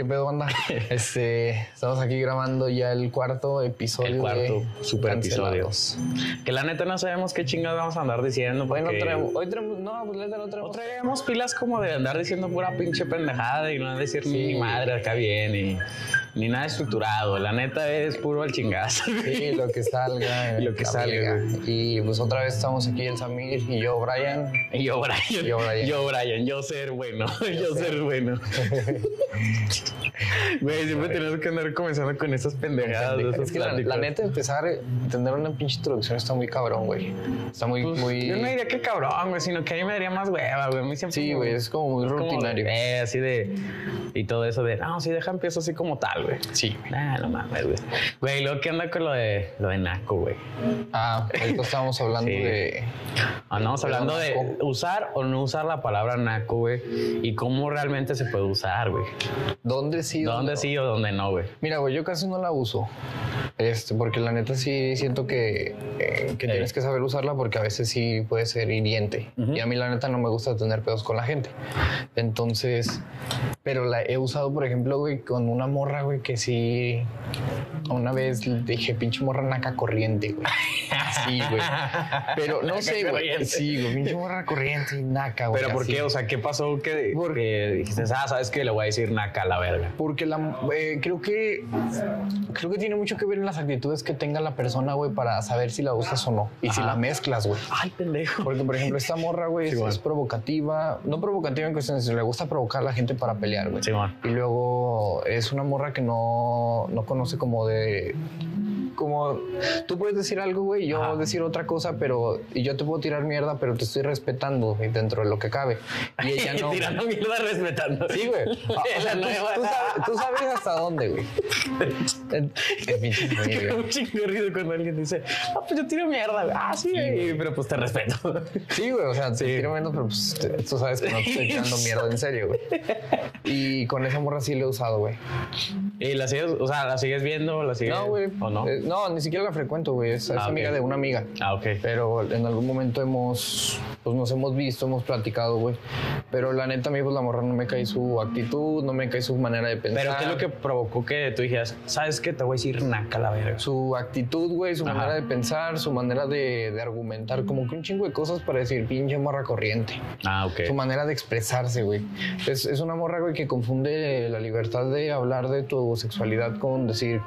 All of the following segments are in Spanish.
¿Qué pedo, banda? Este, estamos aquí grabando ya el cuarto episodio. El cuarto de super episodio. Que la neta no sabemos qué chingados vamos a andar diciendo. Hoy no porque traemos, hoy traemos, no, pues neta no no traemos. traemos pilas como de andar diciendo pura pinche pendejada y no decir Sí. ni madre acá bien y ni nada estructurado. La neta es puro al chingazo. Sí, lo que salga. Lo que salga. Y pues otra vez estamos aquí el Samir y yo, Brian. Y yo, Brian. Yo, Brian. Yo, Brian. Yo ser bueno. Yo, ser bueno. Güey, siempre tenemos que andar comenzando con esas pendejadas. Es que la, la neta, empezar a entender una pinche introducción está muy cabrón, güey. Está muy, Pues, muy. Yo no diría que cabrón, güey, sino que a mí me daría más hueva, güey. A mí siempre Sí, güey, es como muy como rutinario. eh, así de. Y todo eso de. No, sí, deja empiezo así como tal, güey. Sí, güey. Nah, no mames, güey. Güey, luego que anda con lo de, lo de Naco, güey. Ah, ahorita estábamos hablando Sí. de. Andamos Pero hablando de naco. usar o no usar la palabra naco, güey. Y cómo realmente se puede usar, güey. ¿Dónde sí? ¿Dónde no? sí o dónde no, güey? Mira, güey, yo casi no la uso. Este, porque la neta sí siento que, eh, que Ey. tienes que saber usarla porque a veces sí puede ser hiriente. Ujú. Y a mí la neta no me gusta tener pedos con la gente. Entonces, pero la he usado, por ejemplo, güey, con una morra, güey, que sí. Una vez dije, pinche morra naca corriente, güey. Sí, güey. Pero no sé, güey. Sí, güey, pinche morra corriente y naca, güey. Pero ¿por así. qué? O sea, ¿qué pasó que, Por- que dijiste, ah, sabes que le voy a decir naca a la verga? Porque la, eh, creo que creo que tiene mucho que ver en las actitudes que tenga la persona, güey, para saber si la usas o no. Y si la mezclas, güey. Ay, pendejo. Porque, por ejemplo, esta morra, güey, es, Sí, provocativa. No provocativa en cuestiones, le gusta provocar a la gente para pelear, güey. Simón. Y luego es una morra que no, no conoce como de... Como tú puedes decir algo, güey, yo Ajá. decir otra cosa, pero... Y yo te puedo tirar mierda, pero te estoy respetando güey, dentro de lo que cabe. Y ella no... Tirando mierda respetando. Sí, güey. Ah, o sea, La tú, tú sabes, tú sabes hasta dónde, güey. Güey. un chingo ruido cuando alguien dice, ah, pues yo tiro mierda, güey. Ah, sí, güey. pero pues te respeto. Sí, güey, o sea, Sí. te tiro menos, pero pues, te- tú sabes que no te estoy tirando mierda en serio, güey. Y con esa morra sí lo he usado, güey. ¿Y la sigues, o sea, la sigues viendo? ¿La sigues? No, güey. ¿O no? Eh, no, ni siquiera la frecuento, güey. Es, es Ah, ok. amiga de una amiga. Ah, ok. Pero en algún momento hemos, pues nos hemos visto, hemos platicado, güey. Pero la neta, a mí, pues la morra no me cae su actitud, no me cae su manera de pensar. Pero ¿qué es lo que provocó que tú dijeras, sabes qué? Te voy a decir naca la verga. Su actitud, güey, su Ajá. manera de pensar, su manera de, de argumentar, como que un chingo de cosas para decir pinche morra corriente. Ah, ok. Su manera de expresarse, güey. Es, es una morra, güey, que confunde la libertad de hablar de tu sexualidad con decir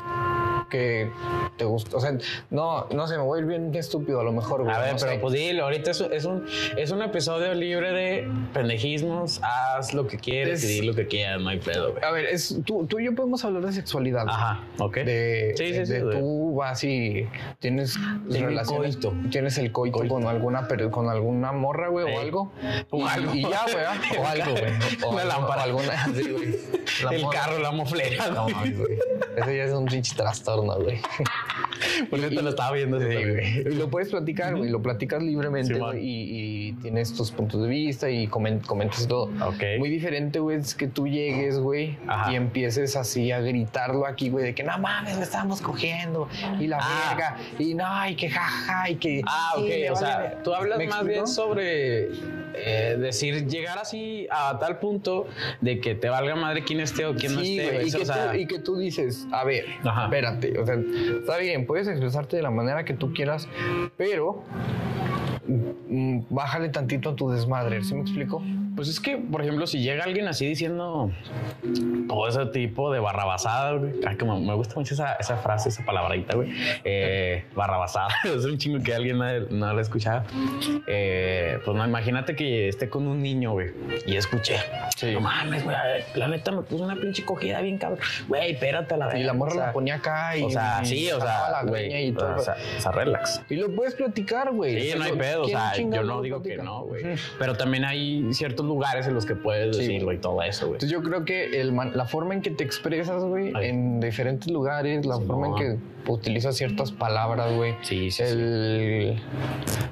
que te gusta. O sea, no, no sé, me voy a ir bien estúpido a lo mejor, güey. A ver, no pero pues dilo, ahorita es, es un, es un episodio libre de pendejismos, haz lo que quieres Es- y di lo que quieras, no hay pedo, güey. A ver, es, tú, tú y yo podemos hablar de sexualidad. Ajá, ok. De, Sí, sí, de- sí, de tú vas y tienes Tengo relaciones, coito. tienes el coito, Coito. con alguna pero con alguna morra, güey, Ey. o algo. O y, algo. y ya, güey, ¿ah? o algo, güey. O Una lámpara. o alguna, sí, güey. La el morra. carro, la moflera. No, güey. Ese ya es un pinche trastorno, güey. Por eso te lo estaba viendo. Sí, güey. Lo puedes platicar, güey. Lo platicas libremente, güey. Y, y tienes tus puntos de vista y comen- comentas todo. Muy diferente, güey, es que tú llegues, güey, Ajá. y empieces así a gritarlo aquí, güey, de que no mames, le estamos cogiendo y la Ah. verga y no, y que jaja, y que. Ah, ok. sí, o vale sea, tú hablas ¿Me más explico? bien sobre eh, decir, llegar así a tal punto de que te valga madre quién esté o quién no esté. güey, güey. y, Eso, que o sea, tú, y que tú dices, a ver, Ajá. espérate, o sea, está bien, puedes expresarte de la manera que tú quieras, pero mm, bájale tantito a tu desmadre, ¿sí me explico? Pues es que, por ejemplo, si llega alguien así diciendo todo ese tipo de barrabasada, güey. Ay, como me gusta mucho esa, esa frase, esa palabrita, güey. Eh, barrabasada. es un chingo que alguien no, no la escuchaba. Eh, pues no, imagínate que esté con un niño, güey. Y escuché. Sí. No mames, güey. La neta me puso una pinche cogida bien cabrón. Güey, espérate a la Y verga, la morra o sea, la ponía acá y. O sea, y sí, o sea, la güey. y todo. O sea, o sea, relax. y lo puedes platicar, güey. Sí, no hay pedo, o ¿quién sea, yo no digo que no, güey. Pero también hay ciertos lugares en los que puedes Sí, decirlo güey. y todo eso, güey. Entonces yo creo que el man- la forma en que te expresas, güey, en diferentes lugares, la Sí, forma no. en que utilizas ciertas palabras, güey. Sí, sí, sí. el,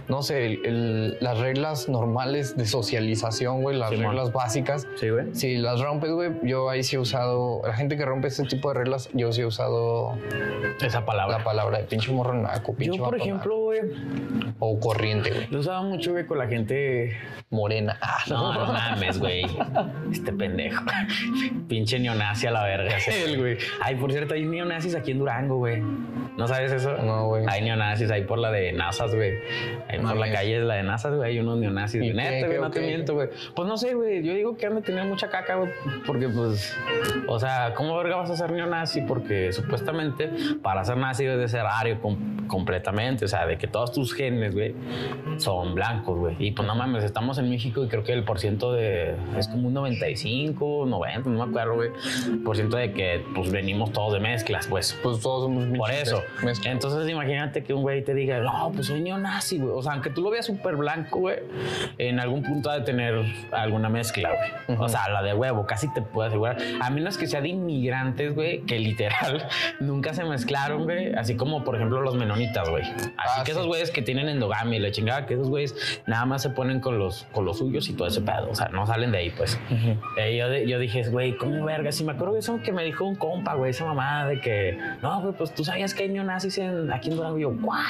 no sé, el- el- las reglas normales de socialización, güey, las reglas básicas. Sí, güey. Si las rompes, güey, yo ahí sí he usado, la gente que rompe este tipo de reglas, yo sí he usado Esa palabra. la palabra de pinche morro naco, pinche Yo, por ejemplo, güey, o corriente, güey, lo usaba mucho, güey, con la gente. morena. Ah, No, No mames, güey. Este pendejo. Pinche neonazi a la verga. El güey. Ay, por cierto, hay neonazis aquí en Durango, güey. ¿No sabes eso? No, güey. Hay neonazis ahí por la de Nazas, güey. Ahí por la calle de la de Nazas, güey. Hay unos neonazis. ¿Y güey. qué, Neta, güey, no te miento, güey. Pues no sé, güey. Yo digo que han de tener mucha caca, güey. Porque, pues, o sea, ¿cómo verga vas a ser neonazi? Porque supuestamente para ser nazi debes de ser ario com- completamente. O sea, de que todos tus genes, güey, son blancos, güey. Y pues no mames, estamos en México y creo que el de. Es como un 95, 90, no me acuerdo, güey. Por ciento de que, pues, venimos todos de mezclas, pues. Pues todos somos Por eso. Entonces, imagínate que un güey te diga, no, pues soy neonazi, güey. O sea, aunque tú lo veas súper blanco, güey, en algún punto ha de tener alguna mezcla, güey. O sea, la de huevo, casi te puedo asegurar. A menos que sea de inmigrantes, güey, que literal nunca se mezclaron, güey. Así como, por ejemplo, los menonitas, güey. Así Ah, que sí. esos güeyes que tienen endogamia y la chingada, que esos güeyes nada más se ponen con los, con los suyos y todo ese pedo. O sea, no salen de ahí, pues. Eh, yo, yo dije, güey, ¿cómo verga? Si me acuerdo de eso que me dijo un compa, güey, esa mamada de que, no, güey, pues tú sabías que hay neonazis en, aquí en Durango. Y yo, ¿what?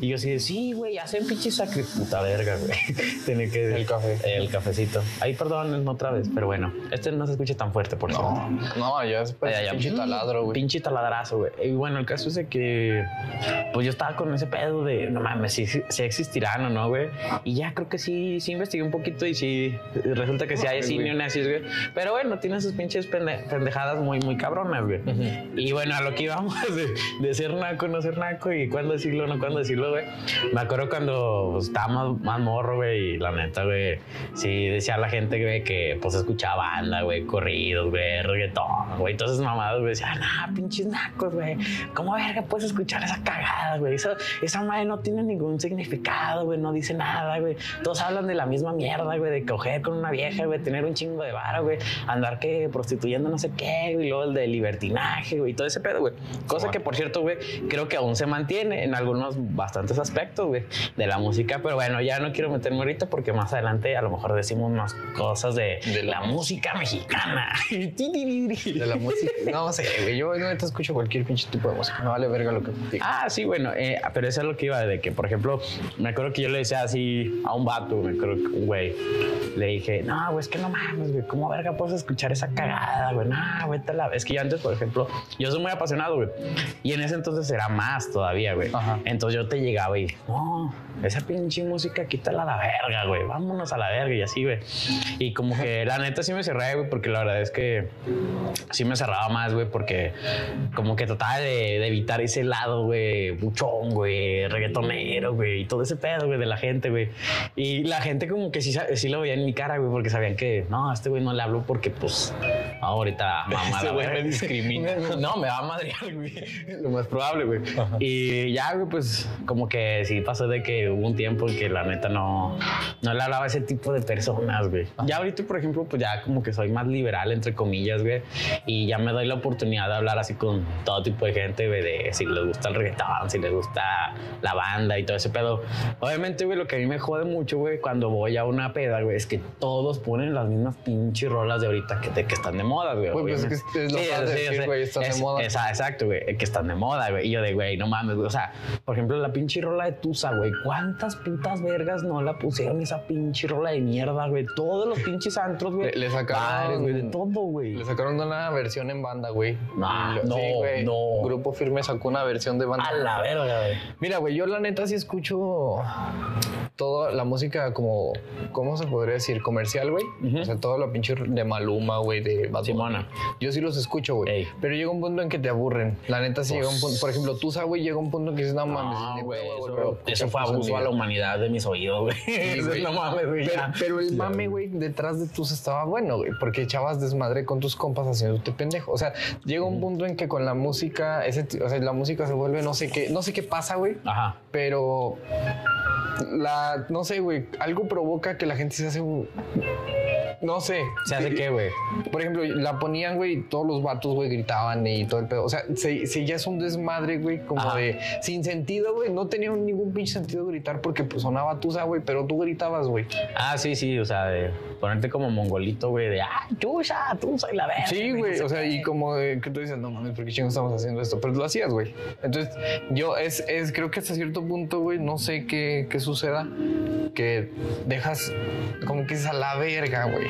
Y yo así, sí, güey, hacen pinche sacri... Puta verga, güey. Tiene que... El café. El cafecito. Ay, perdón, otra vez, pero bueno. Este no se escucha tan fuerte, por cierto. No, no, ya es pues, ya. pinche taladro, güey. Pinche taladrazo, güey. Y bueno, el caso es de que, pues yo estaba con ese pedo de, no mames, si, si existirán o no, güey. Y ya creo que sí, sí investigué un poquito y sí, resulta que sí hay Mames, sí güey. neonazis, güey. Pero bueno, tiene sus pinches pende- pendejadas muy, muy cabronas, güey. Y bueno, a lo que íbamos de, de ser naco, no ser naco y cuándo decirlo, no cuándo decirlo, güey. Me acuerdo cuando pues, estaba más, más morro, güey, y la neta, güey, sí decía la gente, güey, que pues escuchaba banda, güey, corridos, güey, reggaetón, güey, todas esas mamadas, güey, decían, ah, pinches nacos, güey, ¿cómo verga puedes escuchar esa cagada, güey? Esa, esa madre no tiene ningún significado, güey, no dice nada, güey. Todos hablan de la misma mierda, güey, de coger con una vieja, güey, tener un chingo de vara, güey, andar que prostituyendo no sé qué, güey, y luego el de libertinaje, güey, todo ese pedo, güey. Cosa que, por cierto, güey, creo que aún se mantiene en algunos bastantes aspectos, güey, de la música, pero bueno, ya no quiero meterme ahorita porque más adelante a lo mejor decimos más cosas de, De la, música mexicana. De la música. No sé, güey. Yo no te escucho cualquier pinche tipo de música. Me vale verga lo que digas. Ah, sí, bueno, eh, pero eso es lo que iba de que, por ejemplo, me acuerdo que yo le decía así a un vato, me acuerdo que un güey, le dije, no, güey, es que no mames, güey, ¿cómo verga puedes escuchar esa cagada, güey? No, güey, te la... Es que yo antes, por ejemplo, yo soy muy apasionado, güey, y en ese entonces era más todavía, güey. Entonces yo te llegaba y, no, esa pinche música, quítala a la verga, güey, vámonos a la verga y así, güey. Y como que la neta sí me cerré, güey, porque la verdad es que sí me cerraba más, güey, porque como que trataba de, de evitar ese lado, güey, buchón, güey, reggaetonero, güey, y todo ese pedo, güey, de la gente, güey. Y la gente como que sí, sí lo veía en mi cara, güey, porque sabían que, no, a este güey no le hablo porque, pues, ahorita mamá. La güey me discrimina. no, me va a madrear, güey. Lo más probable, güey. Y ya, güey, pues, como que sí pasó de que hubo un tiempo en que la neta no, no le hablaba a ese tipo de personas, güey. Ya ahorita, por ejemplo, pues ya como que soy más liberal, entre comillas, güey. Y ya me doy la oportunidad de hablar así con todo tipo de gente, güey, de si les gusta el reggaetón, si les gusta la banda y todo ese pedo. Obviamente, güey, lo que a mí me jode mucho, güey, cuando voy a una peda, güey, es que todos ponen las mismas pinches rolas de ahorita que, de que están de moda, güey. Pues es que es lo güey, están de es- moda. esa- exacto, güey, que están de moda, güey. Y yo de, güey, no mames, güey. O sea, por ejemplo, la pinche rola de Tusa, güey. ¿Cuántas putas vergas no la pusieron esa pinche rola de mierda, güey? Todos los pinches antros, güey. Le- le sacaron- bares, güey, de todo, güey. Le sacaron una versión en banda, güey. No, Y lo- no, güey. no. Grupo Firme sacó una versión de banda. A la verga, güey. Mira, güey, yo la neta sí escucho toda la música como, ¿cómo se podría decir? Comercial, güey. O sea, todo lo pinche de Maluma, güey, de Bad. Simona. Yo sí los escucho, güey. Ey. Pero llega un punto en que te aburren. La neta sí Pues- llega un punto. Por ejemplo, tú sabes, güey, llega un punto en que dices, no mames. Güey, eso, fue Tusa abuso a la humanidad de mis oídos, güey. Eso güey. no mames, güey. Pero, el mame, güey, detrás de tus estaba bueno, güey, porque echabas desmadre con tus compas haciéndote pendejo. O sea, llega un punto en que con la música, ese, o sea, la música se vuelve, no sé qué, no sé qué pasa, güey, Ajá. pero la, no sé, güey, algo provoca que la gente se hace no sé. ¿Se hace qué, güey? Por ejemplo, la ponían, güey, todos los vatos, güey, gritaban y todo el pedo. O sea, se, se ya es un desmadre, güey, como Ajá. de sin sentido, güey. No tenía ningún pinche sentido gritar porque pues sonaba tusa, güey, pero tú gritabas, güey. Ah, sí, sí, o sea, de ponerte como mongolito, güey, de, ah, chucha, tú soy la verga. Sí, güey. O sea, y como de que tú dices, no mames, ¿por qué chingos estamos haciendo esto? Pero lo hacías, güey. Entonces, yo es, es, creo que hasta cierto punto, güey, no sé qué, qué suceda, que dejas como que es a la verga, güey.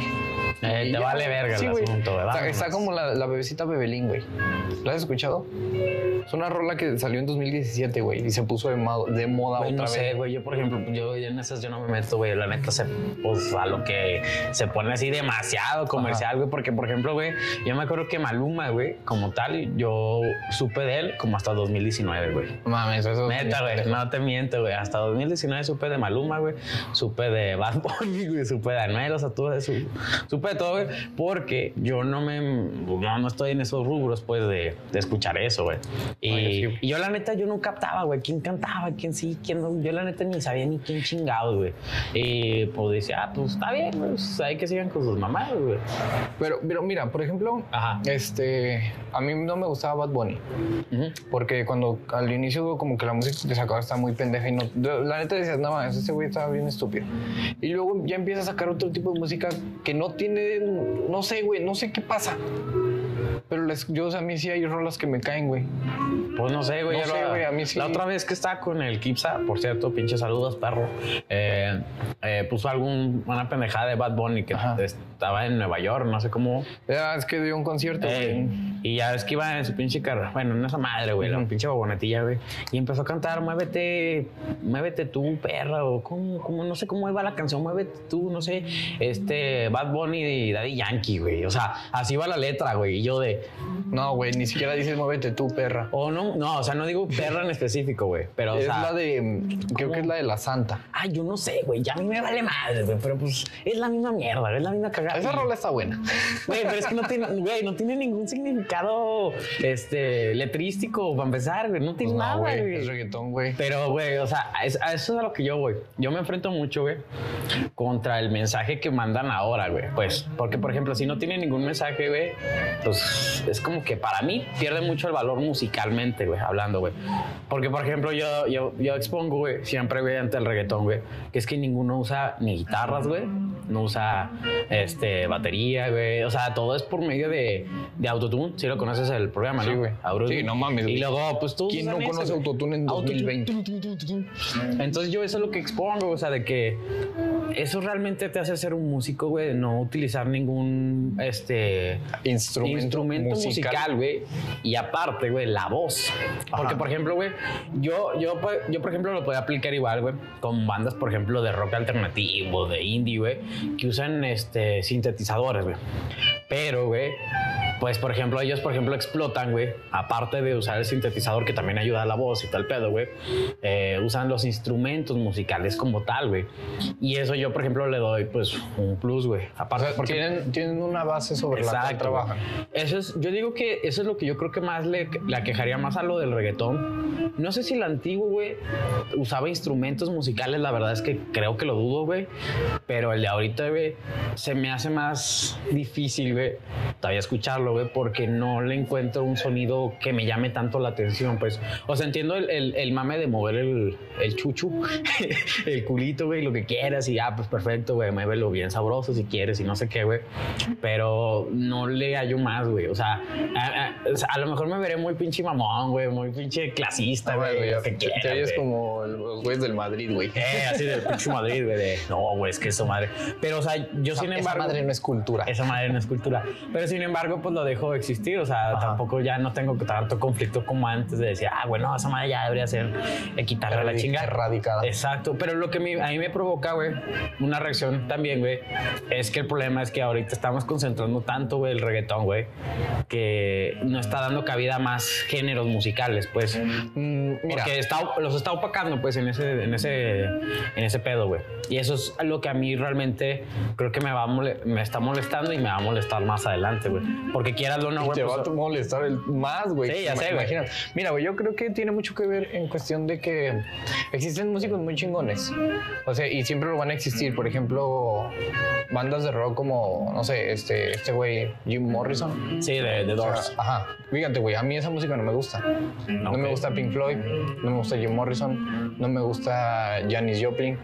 Eh, te vale verga el güey. asunto, güey, Está, como la, la bebecita Bebelín, güey. ¿La has escuchado? Es una rola que salió en 2017, güey, y se puso de, mo- de moda Güey, otra no sé, vez. güey. Yo, por ejemplo, yo en esas yo no me meto, güey. La neta, se, pues a lo que se pone así demasiado comercial, güey. Porque, por ejemplo, güey, yo me acuerdo que Maluma, güey, como tal, yo supe de él como hasta 2019, güey. Mames, eso es- Neta, güey, no te miento, güey. Hasta 2019 supe de Maluma, güey. Supe de Bad Bunny, güey. Supe de Anuel, o sea, todo eso. Supe todo, güey. Porque yo no me... No, no estoy en esos rubros, pues, de, de escuchar eso, güey. Y, sí. y yo, la neta, yo no captaba, güey. ¿Quién cantaba? ¿Quién sí? ¿Quién no? Yo, la neta, ni sabía ni quién chingados, güey. Y, pues, decía, ah, pues, está bien. Pues, hay que sigan con sus mamás, güey. Pero, pero mira, por ejemplo, Ajá. este, a mí no me gustaba Bad Bunny. Ujú. Porque cuando al inicio como que la música que sacaba está muy pendeja y no, la neta decías, no mames, ese güey estaba bien estúpido. Y luego ya empieza a sacar otro tipo de música que no tiene, no sé, güey, no sé qué pasa. Pero les, yo, o sea, a mí sí hay rolas que me caen, güey. Pues no sé, güey. No ya sé, la- güey, a mí sí. La otra vez que estaba con el Kipsa, por cierto, pinche saludos, perro, eh, eh, puso algún, una pendejada de Bad Bunny que Ajá. estaba en Nueva York, no sé cómo. Es que dio un concierto, Eh, y ya es que iba en su pinche carro, bueno, en esa madre, güey, la Ujú. pinche vagonetilla, güey. Y empezó a cantar, muévete, muévete tú, perra, o cómo, no sé cómo iba la canción, muévete tú, no sé, este, Bad Bunny y Daddy Yankee, güey. O sea, así va la letra, güey. Y yo de, No, güey, ni siquiera dices muévete tú, perra. o no, no, o sea, no digo perra en específico, güey, pero, o es sea. la de, mm, creo que es la de la Santa. Ay, yo no sé, güey. Ya a mí me vale madre, güey. Pero pues es la misma mierda, es la misma cagada. Esa rola está buena. Güey, pero es que no tiene, güey, no tiene ningún significado este, letrístico para empezar, güey. No tiene Pues nada, güey, güey. es reggaetón, güey. Pero, güey, o sea, a es- a eso es a lo que yo voy. Yo me enfrento mucho, güey, contra el mensaje que mandan ahora, güey. Pues, porque, por ejemplo, si no tiene ningún mensaje, güey, pues es como que para mí pierde mucho el valor musicalmente, güey, hablando, güey. Porque, por ejemplo, yo, yo, yo expongo, güey, siempre, güey, ante el reggaetón, güey, que es que ninguno usa ni guitarras, güey, no usa este, batería, güey. O sea, todo es por medio de, de Autotune. Si lo conoces el programa, Sí, ¿no? Autotune. Sí, no mames, Y luego, pues tú. ¿Quién no conoce Autotune en 2020? Entonces yo eso es lo que expongo, o sea, de que eso realmente te hace ser un músico, güey, de no utilizar ningún este Instrumento, instrumento musical. güey, y aparte, güey, la voz. Porque Ajá. por ejemplo, güey, yo yo pues, yo por ejemplo lo puedo aplicar igual, güey, con bandas, por ejemplo, de rock alternativo, de indie, güey, que usan este sintetizadores, güey. Pero, güey, pues por ejemplo, ellos, por ejemplo, explotan, güey, aparte de usar el sintetizador que también ayuda a la voz y tal pedo, güey, eh, usan los instrumentos musicales como tal, güey. Y eso yo, por ejemplo, le doy, pues, un plus, güey. O Aparte, sea, porque tienen, tienen una base sobre la cual trabajan. eso es, yo digo que eso es lo que yo creo que más le, le aquejaría más a lo del reggaetón. No sé si el antiguo, güey, usaba instrumentos musicales, la verdad es que creo que lo dudo, güey. Pero el de ahorita, güey, se me hace más difícil, güey, todavía escucharlo, güey, porque no le encuentro un sonido que me llame tanto la atención, pues. O sea, entiendo el, el- el mame de mover el, el chuchu, el culito, güey, lo que quieras y, ah, pues perfecto, güey, muévelo bien sabroso si quieres y no sé qué, güey. Pero no le hallo más, güey. O sea, a, a- o sea, a lo mejor me veré muy pinche mamón, güey, muy pinche clasista, güey, lo que te, oyes güey. como los güeyes del Madrid, güey. Eh, así del pinche Madrid, güey, de, no, güey, es que eso madre. Pero, o sea, yo sin Esa embargo... madre no es cultura. Esa madre no es cultura. Pero sin embargo, pues lo dejo de existir. O sea, Ajá. tampoco ya no tengo tanto conflicto como antes de decir, ah, bueno, esa madre ya debería ser eh, quitarle la chingada. erradicada. Exacto. Pero lo que me- a mí me provoca, güey, una reacción también, güey, es que el problema es que ahorita estamos concentrando tanto, güey, el reggaetón, güey, que no está dando cabida a más géneros musicales, pues. Mm, mira, Porque está, los está opacando, pues, en ese, en ese, en ese pedo, güey. Y eso es lo que a mí realmente creo que me, va a mole- me está molestando y me va a molestar más adelante, güey. Porque quieras o no, güey. te pues, va a molestar el más, güey. Sí, ya sé, güey. Imagínate. Mira, güey, yo creo que tiene mucho que ver en cuestión de que existen músicos muy chingones. O sea, y siempre lo van a existir. Por ejemplo, bandas de rock como, no sé, este, este güey, Jim Morrison. sí, de, de O sea, Doors. ajá. Fíjate, güey, a mí esa música no me gusta. No me gusta Pink Floyd, no me gusta Jim Morrison, no me gusta Janis Joplin.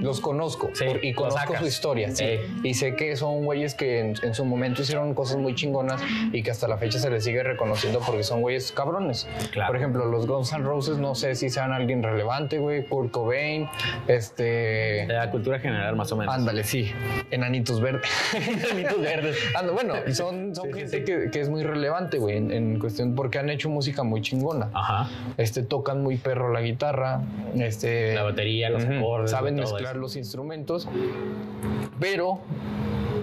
Los conozco Sí, por- y conozco su historia. Sí. Y sé que son güeyes que en, en su momento hicieron cosas muy chingonas y que hasta la fecha se les sigue reconociendo porque son güeyes cabrones. Claro. Por ejemplo, los Guns N' Roses no sé si sean alguien relevante, güey. Kurt Cobain, este... De la cultura general, más o menos. Ándale, sí. Enanitos verdes. Enanitos verdes. Anda, bueno, son, son Sí, sí, gente sí. Que, que es muy relevante, güey, en, en cuestión porque han hecho música muy chingona. Ajá. Este, tocan muy perro la guitarra, este... La batería, los acordes. Saben mezclar eso. los instrumentos, pero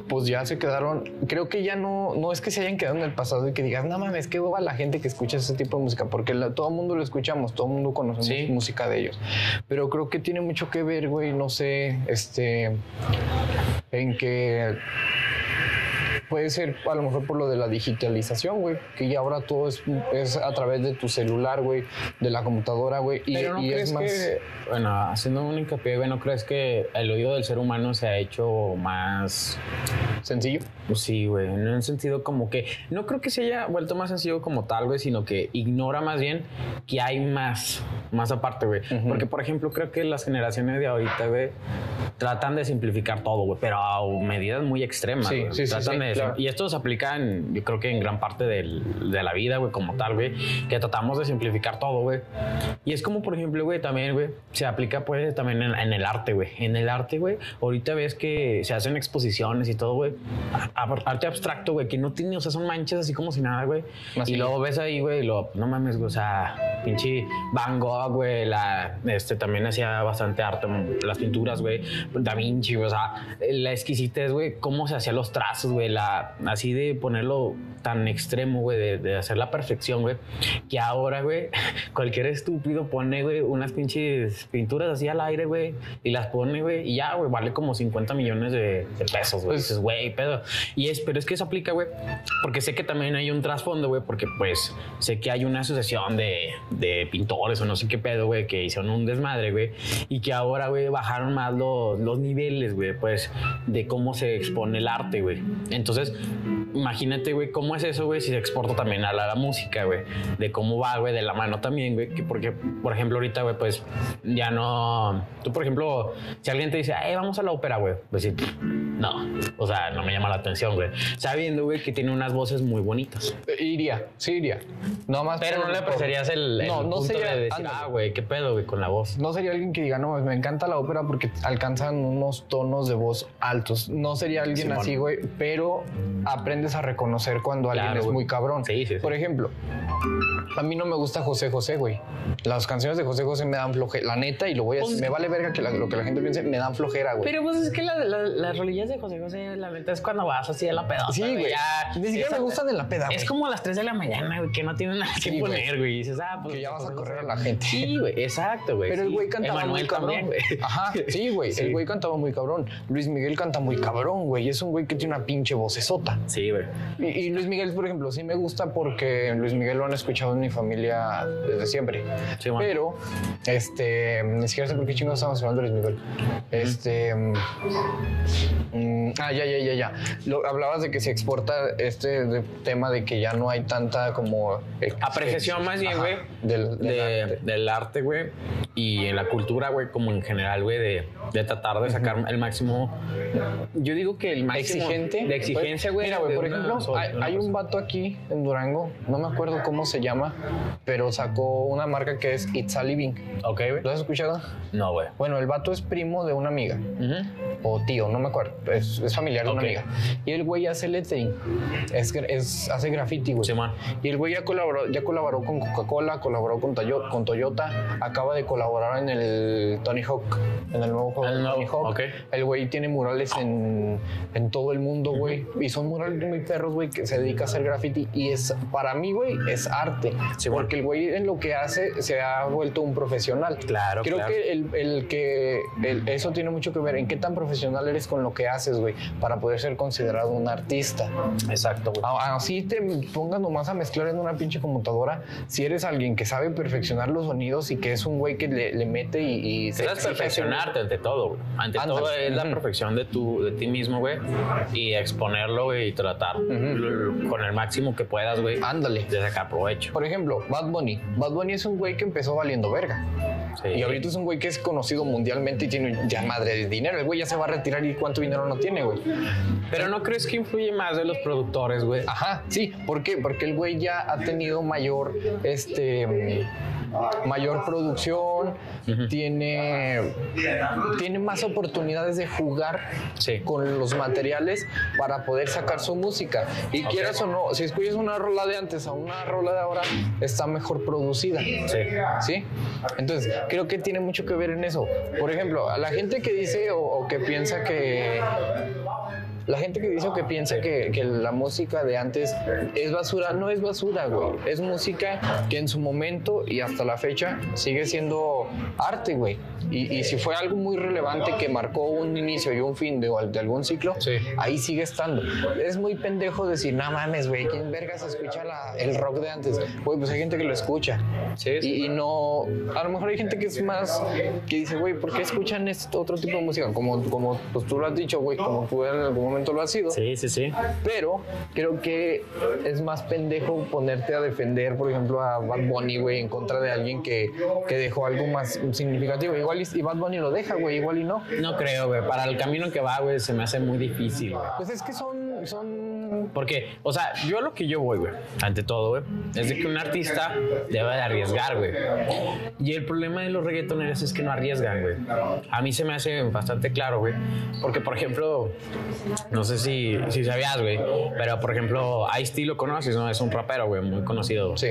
pues ya se quedaron. Creo que ya no, no es que se hayan quedado en el pasado y que digas, no mames, qué hueva la gente que escucha ese tipo de música, porque la- todo el mundo lo escuchamos, todo el mundo conocemos Sí. música de ellos. Pero creo que tiene mucho que ver, güey, no sé, este, en que puede ser a lo mejor por lo de la digitalización, güey, que ya ahora todo es, es a través de tu celular, güey, de la computadora, güey, y, Pero no y crees es más... que, bueno, haciendo un hincapié, güey, ¿no crees que el oído del ser humano se ha hecho más Sencillo. Pues sí, güey, en un sentido como que no creo que se haya vuelto más sencillo como tal, güey, sino que ignora más bien que hay más, más aparte, güey. Porque, por ejemplo, creo que las generaciones de ahorita, güey, tratan de simplificar todo, güey, pero a medidas muy extremas. Sí, sí, sí, Tratan sí, de- claro. Y esto se aplica, en, yo creo que en gran parte del- de la vida, güey, como tal, güey, que tratamos de simplificar todo, güey. Y es como, por ejemplo, güey, también, güey, se aplica, pues, también en, en el arte, güey. En el arte, güey, ahorita ves que se hacen exposiciones y todo, güey. Arte abstracto, güey, que no tiene, o sea, son manchas así como si nada, güey. Así. Y luego ves ahí, güey, y lo, no mames, güey, o sea, pinche Van Gogh, güey, la, este, también hacía bastante arte, las pinturas, güey, Da Vinci, güey, o sea, la exquisitez, güey, cómo se hacían los trazos, güey, la, así de ponerlo tan extremo, güey, de, de hacer la perfección, güey, que ahora, güey, cualquier estúpido pone, güey, unas pinches pinturas así al aire, güey, y las pone, güey, y ya, güey, vale como 50 millones de, de pesos, güey. Pues- Dices, güey, pedo. Y es, pero es que eso aplica, güey, porque sé que también hay un trasfondo, güey, porque pues sé que hay una asociación de, de pintores o no sé qué pedo, güey, que hicieron un desmadre, güey, y que ahora, güey, bajaron más los, los niveles, güey, pues, de cómo se expone el arte, güey. Entonces, imagínate, güey, cómo es eso, güey, si se exporta también a la, la música, güey, de cómo va, güey, de la mano también, güey, que porque, por ejemplo, ahorita, güey, pues, ya no, tú, por ejemplo, si alguien te dice, hey, vamos a la ópera, güey, pues sí, no, o sea, no me llama la atención, güey, sabiendo, güey, que tiene unas voces muy bonitas. Iría, sí iría. No más Pero no le apreciarías el, el No, no punto sería- de decir, ah, güey, qué pedo, güey, con la voz. No sería alguien que diga, no, me encanta la ópera porque alcanzan unos tonos de voz altos. No sería alguien Simón. así, güey, pero aprendes a reconocer cuando alguien es güey. muy cabrón. Sí, sí, sí. Por ejemplo, a mí no me gusta José José, güey. Las canciones de José José me dan flojera. La neta, y lo voy a Pues- me vale verga que la- lo que la gente piense, me dan flojera, güey. Pero pues es que la- la- las rolillas de José José, la neta, es cuando vas así a la pedota. Sí, güey. Ni siquiera me gustan en la peda. Es como a las 3 de la mañana, güey, que no tienen nada que Sí, poner, güey. Dices, ah, pues. Que ya vas a José correr a José. la gente. Sí, güey, exacto, güey. Pero el güey cantaba Emanuel muy cabrón. güey. Ajá, sí, güey. Sí. El güey cantaba muy cabrón. Luis Miguel canta muy cabrón, güey. Es un güey que tiene una pinche vocesota. Sí, güey. Y, y Luis Miguel, por ejemplo, sí me gusta porque Luis Miguel lo han escuchado en mi familia desde siempre. Sí, man. Pero, este, ni siquiera sé por qué chingados estamos hablando de Luis Miguel. Este, mm, ah, ya, ya, ya, ya. Lo, hablabas de que se exporta este de- tema de que ya no hay tanta como... ex- Apreciación más bien, güey. Del, del de- arte. güey, y en la cultura, güey, como en general, güey, de, de tratar de sacar el máximo. Yo digo que el máximo. exigente. De exigencia, güey. Mira, güey, por una ejemplo, hay, de una hay un vato aquí en Durango, no me acuerdo cómo se llama, pero sacó una marca que es It's a Living. Ok, güey. ¿Lo has escuchado? No, güey. Bueno, el vato es primo de una amiga o tío, no me acuerdo, es, es familiar de una amiga. Y el güey hace lettering. Es, hace graffiti, güey. Y el güey ya colaboró, ya colaboró con Coca-Cola, colaboró con, Toyo- con Toyota, acaba de colaborar en el Tony Hawk, en el nuevo juego El de nuevo, Tony Hawk. El güey tiene murales en, en todo el mundo, güey. Y son murales muy perros, güey, que se dedica a hacer graffiti. Y es, para mí, güey, es arte. Porque el güey en lo que hace se ha vuelto un profesional. Claro, Creo claro. que el, el que el- eso tiene mucho que ver en qué tan profesional eres con lo que haces, güey, para poder ser considerado un artista. Exacto, güey. Así te pongas nomás a mezclar en una pinche computadora. Si eres alguien que sabe perfeccionar los sonidos y que es un güey que le, le mete y, y ese perfeccionarte ante todo, güey. Ante todo es la perfección de tu, de ti mismo, güey. Y exponerlo, güey, y tratar l- con el máximo que puedas, güey. Ándale. De sacar provecho. Por ejemplo, Bad Bunny. Bad Bunny es un güey que empezó valiendo verga. Sí. Y ahorita es un güey que es conocido mundialmente y tiene ya madre de dinero. El güey ya se va a retirar y cuánto dinero no tiene, güey. Pero no crees que influye más de los productores, güey. Ajá, sí. ¿Por qué? Porque el güey ya ha tenido mayor, este, mayor producción, tiene, tiene más oportunidades de jugar Sí. con los materiales para poder sacar su música. Y quieras o no, si escuchas una rola de antes a una rola de ahora, está mejor producida. Sí. ¿Sí? Entonces, creo que tiene mucho que ver en eso. Por ejemplo, a la gente que dice o, o que piensa que. La gente que dice o que piensa que, que la música de antes es basura, no es basura, güey. Es música que en su momento y hasta la fecha sigue siendo arte, güey. Y, y si fue algo muy relevante que marcó un inicio y un fin de, de algún ciclo, Sí. ahí sigue estando. Es muy pendejo decir, no mames, güey, ¿quién vergas escucha la- el rock de antes? Güey, pues hay gente que lo escucha. Sí, sí. Y, y no, a lo mejor hay gente que es más, que dice, güey, ¿por qué escuchan este otro tipo de música? Como, como pues tú lo has dicho, güey, como tú en algún momento lo has sido. Sí, sí, sí. Pero creo que es más pendejo ponerte a defender, por ejemplo, a Bad Bunny, güey, en contra de alguien que, que dejó algo más significativo. Igual y, y Bad Bunny lo deja, güey, igual y no. No creo, güey. Para el camino que va, güey, se me hace muy difícil. Pues es que son, son Porque, o sea, yo lo que yo voy, güey, ante todo, güey, es de que un artista debe de arriesgar, güey. Y el problema de los reggaetoneros es que no arriesgan, güey. A mí se me hace bastante claro, güey. Porque, por ejemplo, no sé si, si sabías, güey, pero, por ejemplo, Ice-T lo conoces, ¿no? Es un rapero, güey, muy conocido. Sí.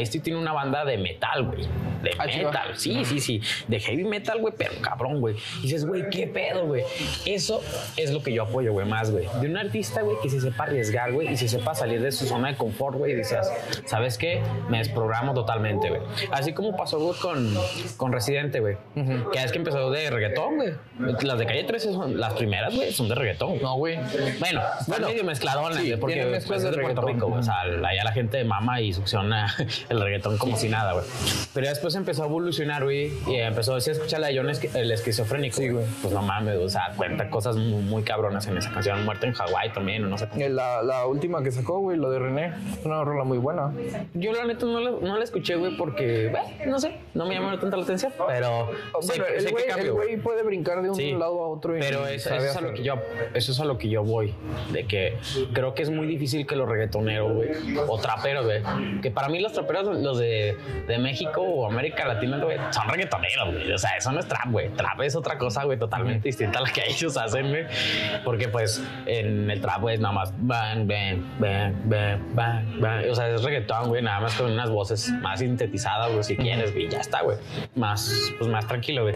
Ice-T tiene una banda de metal, güey. De Ah, metal, sí, sí, sí. De heavy metal, güey, pero cabrón, güey. Y dices, güey, ¿qué pedo, güey? Eso es lo que yo apoyo, güey, más, güey. De un artista, güey, que se sepa arriesgar, güey, y se sepa salir de su zona de confort, güey, y dices, ¿sabes qué? Me desprogramo totalmente, güey. Así como pasó, güey, con, con Residente, güey. Que es que empezó de reggaetón, güey. Las de Calle 13 son las primeras, güey, son de reggaetón. No, güey. Bueno, están medio mezcladonas, sí, porque pues, es de de Puerto. Rico, güey. O sea, allá la gente mama y succiona el reggaetón como si nada, güey. Pero después empezó a evolucionar, güey, y empezó a escuchar la de John el esquizofrénico. Sí, güey. Pues no mames, o sea, cuenta cosas muy, muy cabronas en esa canción. Muerte en Hawái también, o no sé. Eh, La, la última que sacó, güey, lo de René, es una rola muy buena. Yo la neta no la, no la escuché, güey, porque, güey, no sé, no me llamó tanta la atención, pero sé, Bueno, sé el güey, el güey puede brincar de un Sí, lado a otro. y Pero eso, es a lo que yo, eso es a lo que yo voy. De que creo que es muy difícil que los reggaetoneros, güey, o traperos, güey, que para mí los traperos, los de, de México o América Latina, güey, son reggaetoneros, güey. O sea, eso no es trap, güey. Trap es otra cosa, güey, totalmente distinta a la que ellos hacen, güey. Porque, pues, en el trap, güey, nada más bang, bang, bang, bang, bang, bang. O sea, es reggaetón, güey, nada más con unas voces más sintetizadas, güey, si quieres, güey, ya está, güey. Más, pues, más tranquilo, güey.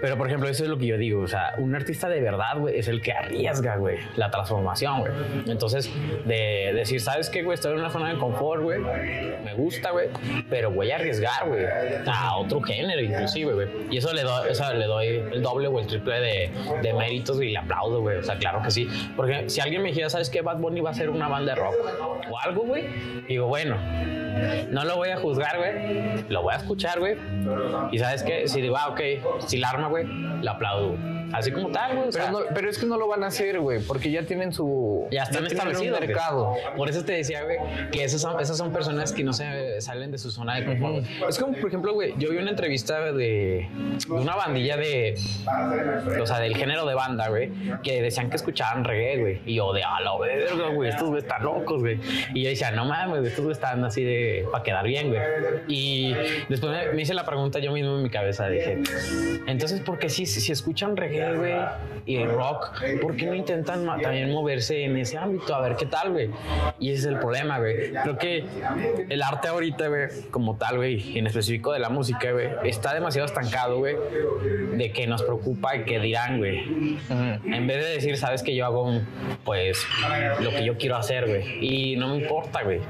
Pero, por ejemplo, eso es lo que yo digo. O sea, un artista de verdad, güey, es el que arriesga, güey, la transformación, güey. Entonces, de decir, ¿sabes qué, güey? Estoy en una zona de confort, güey. Me gusta, güey. Pero voy a arriesgar, güey, a otro género, inclusive, güey. Y eso le doy, o sea, le doy el doble o el triple de, de méritos y le aplaudo, güey. O sea, claro que sí. Porque si alguien me dijera, ¿sabes qué? Bad Bunny va a ser una banda de rock o algo, güey. Digo, bueno, no lo voy a juzgar, güey. Lo voy a escuchar, güey. Y sabes qué? Si digo, ah, ok, si la arma, güey, lo aplaudo, güey. Así como tal, güey. Pero, sea, no- pero es que no lo van a hacer, güey, porque ya tienen su. ya están establecidos. güey. mercado. Por eso te decía, güey, que esas son, esas son personas que no se salen de su zona de confort. güey. Es como, por ejemplo, güey, yo vi una entrevista de, de una bandilla de. O sea, del género de banda, güey, que decían que escuchaban reggae, güey. Y yo de, a verga, güey, estos güey están locos, güey. Y yo decía, no mames, estos güey están así de. para quedar bien, güey. Y después me, me hice la pregunta yo mismo en mi cabeza. Dije, entonces, ¿por qué si, si escuchan reggae? güey, y el rock, ¿por qué no intentan también moverse en ese ámbito? A ver qué tal, güey. Y ese es el problema, güey. Creo que el arte ahorita, güey, como tal, güey, y en específico de la música, güey, está demasiado estancado, güey, de que nos preocupa y que dirán, güey. En vez de decir, sabes que yo hago, un- pues, lo que yo quiero hacer, güey. Y no me importa, güey.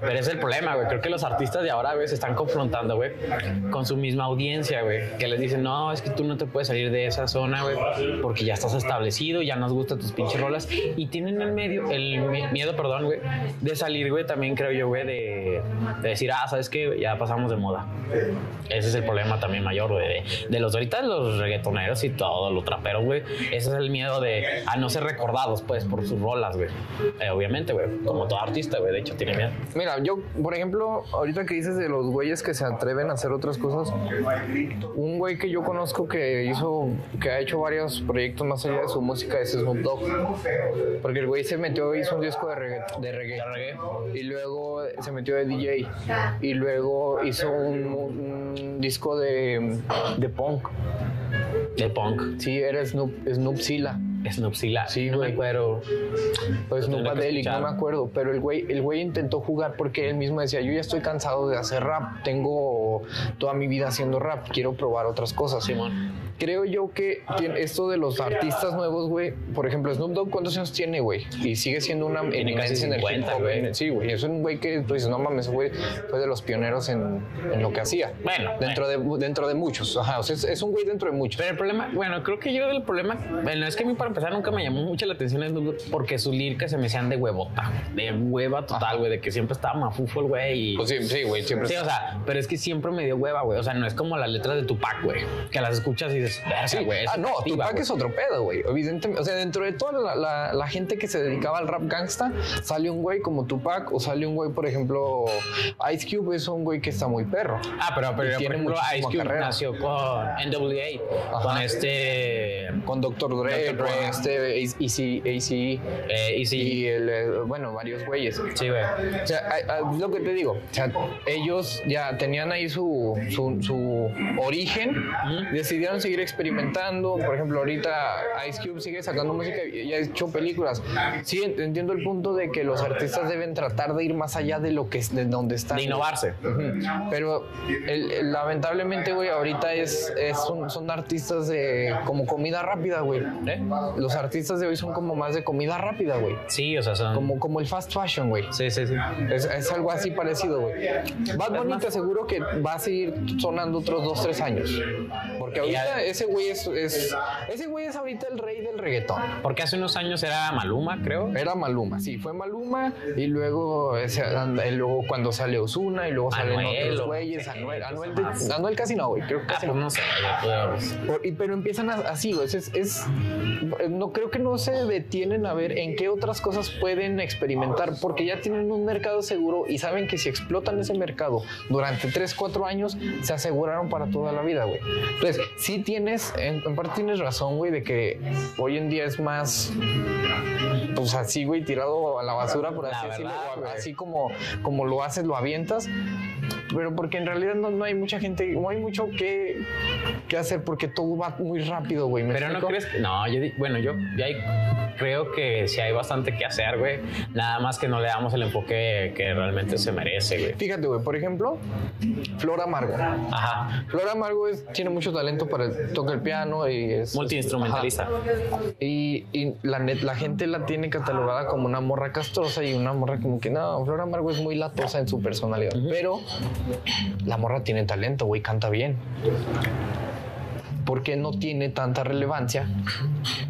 Pero ese es el problema, güey. Creo que los artistas de ahora, güey, se están confrontando, güey, con su misma audiencia, güey. Que les dicen, no, es que tú no te puedes salir de esa zona, güey, porque ya estás establecido, ya nos gustan tus pinches rolas. Y tienen el medio, el mi- miedo, perdón, güey, de salir, güey, también creo yo, güey, de, de decir, ah, sabes que ya pasamos de moda. Ese es el problema también mayor, güey, de, de los ahorita, los reggaetoneros y todo, los traperos, güey. Ese es el miedo de a no ser recordados, pues, por sus rolas, güey. Eh, obviamente, güey, como todo artista, güey, de hecho tiene miedo. Mira, yo, por ejemplo, ahorita que dices de los güeyes que se atreven a hacer otras cosas, un güey que yo conozco que hizo, que ha hecho varios proyectos más allá de su música es Snoop Dogg. Porque el güey se metió, hizo un disco de reggae, de reggae, De reggae. y luego se metió de DJ, y luego hizo un, un disco de, de punk. De punk. Sí, era Snoop, Snoop Silla. Snoopzilla. Sí, no güey. me acuerdo. Pues Snoop no me acuerdo, pero el güey, el güey intentó jugar porque él mismo decía, yo ya estoy cansado de hacer rap, tengo toda mi vida haciendo rap, quiero probar otras cosas. Simón. Creo yo que esto de los artistas nuevos, güey, por ejemplo, Snoop Dogg, ¿cuántos años tiene, güey? Y sigue siendo una Tiene eminencia en el 50, hip hop, güey. Sí, güey, es un güey que tú dices, no mames, güey, fue de los pioneros en, en lo que hacía. Bueno, Dentro de, dentro de muchos, ajá, o sea, es, es un güey dentro de muchos. Pero el problema, bueno, creo que yo el problema, bueno, es que a mí para empezar nunca me llamó mucho la atención Snoop porque sus líricas se me hacían de huevota, de hueva total, güey, de que siempre estaba mafufo el güey y... Pues sí, sí, güey, siempre. Sí, o sea, pero es que siempre me dio hueva, güey. O sea, no es como las letras de Tupac, güey. Que las escuchas y dices, verga, güey. ah, no, Tupac güey". es otro pedo, güey. Evidentemente, o sea, dentro de toda la, la- la gente que se dedicaba al rap gangsta, sale un güey como Tupac o sale un güey, por ejemplo, Ice Cube es un güey que está muy perro. Ah, pero, pero Y por ejemplo, Ice Cube carrera. nació con NWA, con este. Con Dr. Dre, Dr. Dre. Este AC, AC Eh, y el, eh, bueno, varios güeyes. Sí, güey. O sea, es lo que te digo. O sea, ellos ya tenían ahí su, su, su origen, decidieron seguir experimentando. Por ejemplo, ahorita Ice Cube sigue sacando música y ha hecho películas. Sí, ent- entiendo el punto de que los artistas deben tratar de ir más allá de lo que es, de donde están. De innovarse. Pero el- el- lamentablemente, güey, ahorita es, es un- son artistas de como comida rápida, güey. ¿Eh? Los artistas de hoy son como más de comida rápida, güey. Sí, o sea, son. Como, como el fast fashion, güey. Sí, sí, sí. Es, es algo así parecido, güey. Bad Bunny te aseguro que va a seguir sonando otros dos, tres años. Porque ahorita ya- ese güey es, es- Ese güey es ahorita el rey del reggaetón. Porque hace unos años era Maluma, creo. Era Maluma, sí, fue Maluma y luego, ese- y luego cuando sale Osuna y luego salen Anuel, otros güeyes. sí, Anuel, pues, Anuel, de- más. Anuel casi no, güey, creo que Ah, casi pues no. no sé. pues, Por- y- pero empiezan así, güey. Es, es- no creo que no se detienen a ver en qué otras cosas pueden experimentar, porque ya tienen un mercado seguro y saben que si explotan ese mercado durante 3, 4 años, se aseguraron para toda la vida, güey. Entonces, sí tienes, en, en parte tienes razón, güey, de que hoy en día es más, pues así, güey, tirado a la basura, por así decirlo, así como, como lo haces, lo avientas. Pero porque en realidad no, no hay mucha gente, no hay mucho que, que hacer porque todo va muy rápido, güey. ¿me Pero no crees que. No, yo bueno, yo ya creo que sí hay bastante que hacer, güey. Nada más que no le damos el enfoque que realmente se merece, güey. Fíjate, güey, por ejemplo, Flor Amargo. Ajá. Flor Amargo es- tiene mucho talento para el, toca el piano y es Multiinstrumentalista. Y, y la, net- la gente la tiene catalogada como una morra castrosa y una morra como que no, Flor Amargo es muy latosa en su personalidad. Pero la morra tiene talento, güey, canta bien. Porque no tiene tanta relevancia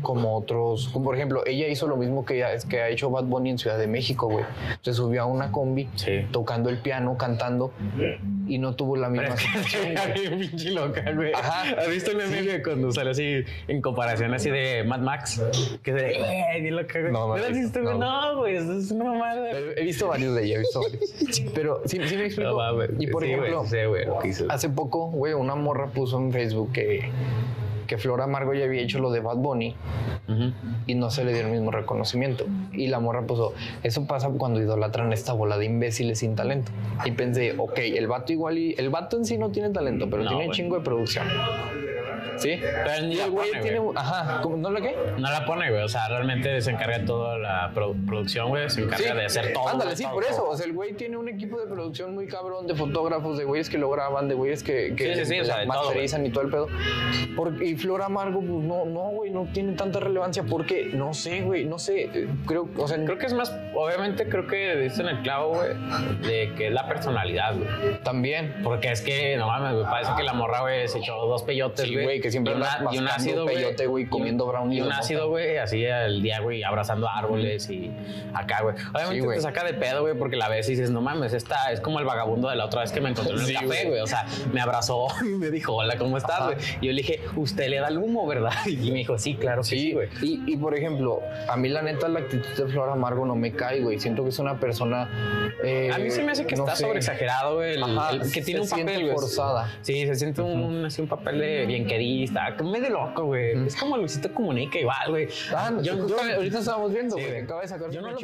como otros. Como por ejemplo, ella hizo lo mismo que, es que ha hecho Bad Bunny en Ciudad de México, güey. Se subió a una combi, Sí. tocando el piano, cantando, y no tuvo la misma güey. Ajá. ¿Has visto el meme de cuando sale así en comparación así de Mad Max? Que se ¡eh! bien loca, güey. No, ¿No no, lo has visto, güey? no. No, güey, eso es una mamada. He visto varios de ella, he visto varios. Pero sí, sí me explico. No mames. y por Sí, ejemplo, güey, sí, güey, lo que hizo. hace poco, güey, una morra puso en Facebook que, que Flor Amargo ya había hecho lo de Bad Bunny y no se le dio el mismo reconocimiento. Y la morra puso, eso pasa cuando idolatran esta bola de imbéciles sin talento. Y pensé, ok, el vato igual y... El vato en sí no tiene talento, pero No, tiene güey. chingo de producción. Sí. Pero ni la el güey pone, tiene. güey. Ajá. ¿cómo? ¿No lo qué? No la pone, güey. O sea, realmente se encarga de toda la produ- producción, güey. Se encarga de hacer todo. Ándale, sí, todo, por eso. O sea, el güey tiene un equipo de producción muy cabrón de fotógrafos, de güeyes que lo graban, de güeyes que, que Sí, sí, sí, o sea, de todo, masterizan y todo el pedo. Porque, y Flor Amargo, pues no, no, güey, no tiene tanta relevancia porque, no sé, güey, no sé. eh, Creo, o sea, Creo que es más, obviamente creo que diste en el clavo, güey, de que es la personalidad, güey. también. Porque es que, no mames, güey, parece que la morra, güey, se echó dos peyotes, güey. Güey, que siempre y, una- andas y un ácido, peyote, güey, comiendo brownies Y un ácido, güey, así al día, güey, abrazando árboles y acá, güey. Obviamente Sí, te saca de pedo, güey, porque la ves y dices, no mames, esta es como el vagabundo de la otra vez que me encontré en el Sí, café, güey. O sea, me abrazó y me dijo, hola, ¿cómo estás, güey? Y yo le dije, usted le da el humo, ¿verdad? Y me dijo, sí, claro que sí, Sí, güey. Y, y por ejemplo, a mí la neta la actitud de Flor Amargo no me cae, güey. Siento que es una persona. eh, A mí se me hace que no está sobreexagerado, güey. que tiene se un papel, forzada. Sí, se siente un, así un papel de bienquerista. que medio loco, güey. Es como Luisito Comunica igual, güey. Ah, yo, yo, ahorita estábamos viendo, Sí, güey. Acaba de sacar yo no, lo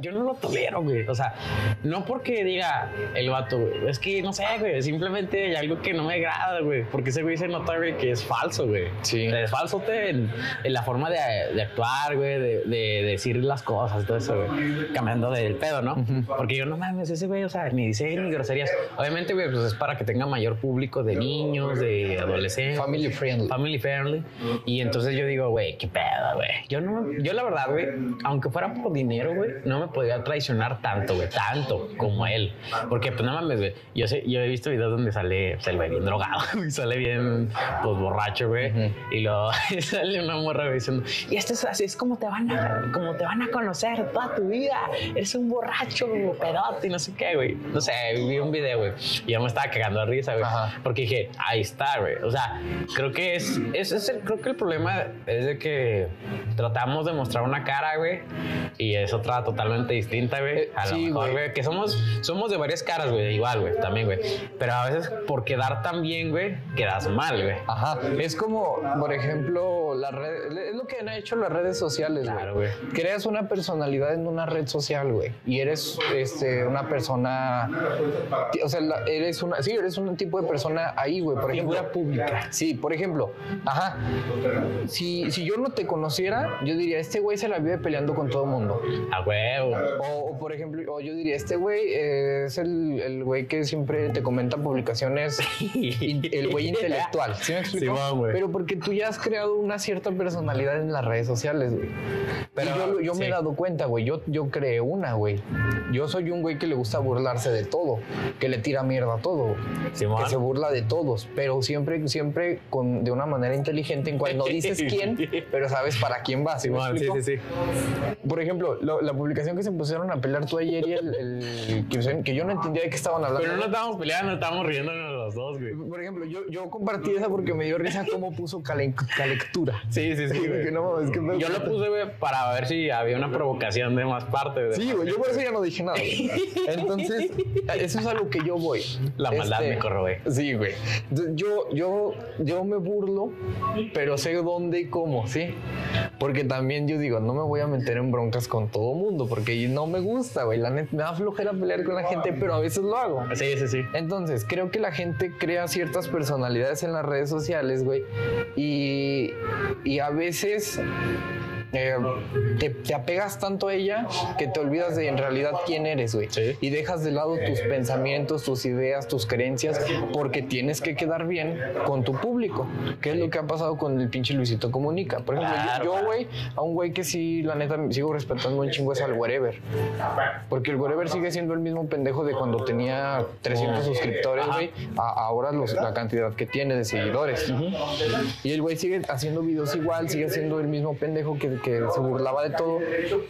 yo no lo tolero, güey. O sea, no porque diga el vato, güey. Es que no sé, güey. Simplemente hay algo que no me agrada, güey. Porque ese güey se nota, güey, que es falso, güey. Sí. Es falso te, en, en la forma de, de actuar, güey, de, de decir las cosas, todo eso, güey. Cambiando del pedo, ¿no? Porque yo no mames, ese güey, o sea, ni dice ni groserías. Obviamente, güey, pues es para que tenga mayor público de niños, de adolescentes. Family friendly. Family friendly. Y entonces yo digo, güey, qué pedo, güey. Yo no, yo la verdad, güey, aunque fuera por dinero, güey, no me podía traicionar tanto, güey, tanto como él. Porque, pues, no mames, güey. Yo sé, yo he visto videos donde sale, pues, el güey bien drogado, y sale bien, pues, borracho, güey. Y luego sale una morra güey, diciendo, y esto es así, es como te van a, como te van a conocer toda tu vida. Eres un borracho, pedote, y no sé qué, güey. No sé, vi un video, güey, y yo me estaba cagando de risa, güey. Porque dije, ahí está, güey. O sea, creo que es, es, es el- creo que el problema es de que tratamos de mostrar una cara, güey, y es otra totalmente distinta, güey. Eh, A lo sí, mejor, güey. güey, que somos, somos de varias caras, güey, igual, güey, también, güey. Pero a veces por quedar tan bien, güey, quedas mal, güey. Ajá. Es como, por ejemplo, la red, es lo que han hecho las redes sociales, güey. Claro, güey. Creas una personalidad en una red social, güey. Y eres este, una persona. O sea, eres una. Sí, eres un tipo de persona ahí, güey. Por ejemplo. Figura pública. Sí, por ejemplo. Ajá. Si, si yo no te conociera, yo diría, este güey se la vive peleando con todo el mundo. A huevo. O, o, por ejemplo, o yo diría, este güey eh, es el, el güey que siempre te comenta publicaciones, in- el güey intelectual. ¿Sí me explico? Güey. Pero porque tú ya has creado una cierta personalidad en las redes sociales, güey. Pero yo, yo me sí. he dado cuenta, güey. Yo, yo creé una, güey. Yo soy un güey que le gusta burlarse de todo, que le tira mierda a todo, que se burla de todos, pero siempre, siempre con, de una manera inteligente en cual no dices quién, pero sabes para quién vas. ¿sí sí, sí, sí. Por ejemplo, lo- la publicación que se pusieron a pelear tú ayer y el, el- que, que yo no entendía de qué estaban hablando. Pero no estábamos peleando, estábamos riéndonos los dos, güey. Por ejemplo, yo, yo compartí esa porque me dio risa cómo puso calen- calectura. Sí, sí, sí, Que güey. no mames, que Yo lo puse, güey, para ver si había una provocación de más parte. de Sí, güey, yo por eso ya no dije nada. güey. Entonces, eso es a lo que yo voy. La maldad Este, me corroe. Sí, güey. Yo, yo, yo me burlo, pero sé dónde y cómo, ¿sí? Porque también yo digo, no me voy a meter en broncas con todo mundo, porque no me gusta, güey. La neta, me da flojera pelear con la gente, pero a veces lo hago. Sí, sí, sí. Entonces, creo que la gente crea ciertas personalidades en las redes sociales, güey. Y, y a veces eh, te, te apegas tanto a ella que te olvidas de en realidad quién eres, güey. Sí. Y dejas de lado tus pensamientos, tus ideas, tus creencias, porque tienes que quedar bien con tu público. Que es lo que ha pasado con el pinche Luisito Comunica. Por ejemplo, yo- Claro, yo, güey, a un güey que sí, la neta, sigo respetando un chingo es al Wherever. Porque el Wherever sigue siendo el mismo pendejo de cuando tenía 300 suscriptores, güey, ahora los- la cantidad que tiene de seguidores. Y el güey sigue haciendo videos igual, sigue siendo el mismo pendejo que, que se burlaba de todo,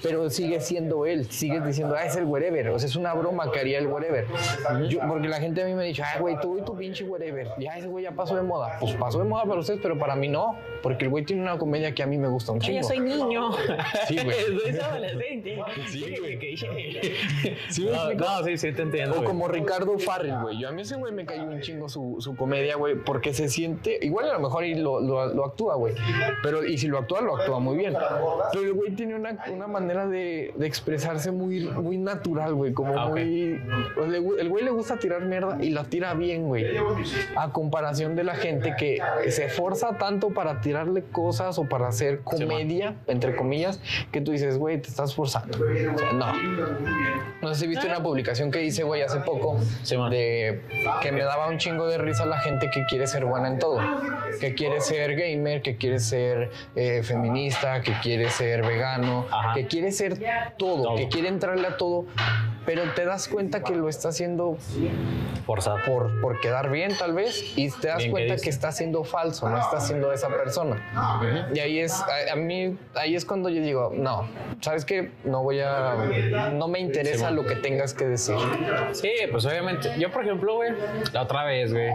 pero sigue siendo él, sigue diciendo, ah, es el Wherever. O sea, es una broma que haría el Wherever. Yo- porque la gente a mí me ha dicho, ah, güey, tú y tu pinche Wherever, ya ese güey ya pasó de moda. Pues pasó de moda para ustedes, pero para mí no, porque el güey tiene una comedia que a mí me gusta un chingo. Yo soy niño. Sí, güey. soy adolescente. Sí, güey. ¿Sí no, no, sí, sí, te entiendo. O güey. como Ricardo Farrell, güey. Yo a mí ese güey me cayó un chingo su, su comedia, güey, porque se siente. Igual a lo mejor y lo, lo, lo actúa, güey. Pero, y si lo actúa, lo actúa muy bien. Pero el güey tiene una, una manera de, de expresarse muy, muy natural, güey. Como Ah, ok. muy. pues, le el güey le gusta tirar mierda y la tira bien, güey. A comparación de la gente que se esforza tanto para tirarle cosas o para hacer comedia, entre comillas, que tú dices, güey, te estás forzando. O sea, no. No sé si viste una publicación que hice, güey, hace poco, Sí, man. de que me daba un chingo de risa la gente que quiere ser buena en todo. Que quiere ser gamer, que quiere ser eh, feminista, que quiere ser vegano, Ajá. que quiere ser todo, Todo. que quiere entrarle a todo, pero te das cuenta que lo está haciendo Forzado. por, por quedar bien tal vez y te das Bien, ¿qué cuenta dices? que está siendo falso, no está siendo esa persona. Y ahí es, a, a mí, ahí es cuando yo digo, no, ¿sabes qué? No voy a, no me interesa lo que tengas que decir. Sí, pues obviamente. Yo, por ejemplo, güey, la otra vez, güey,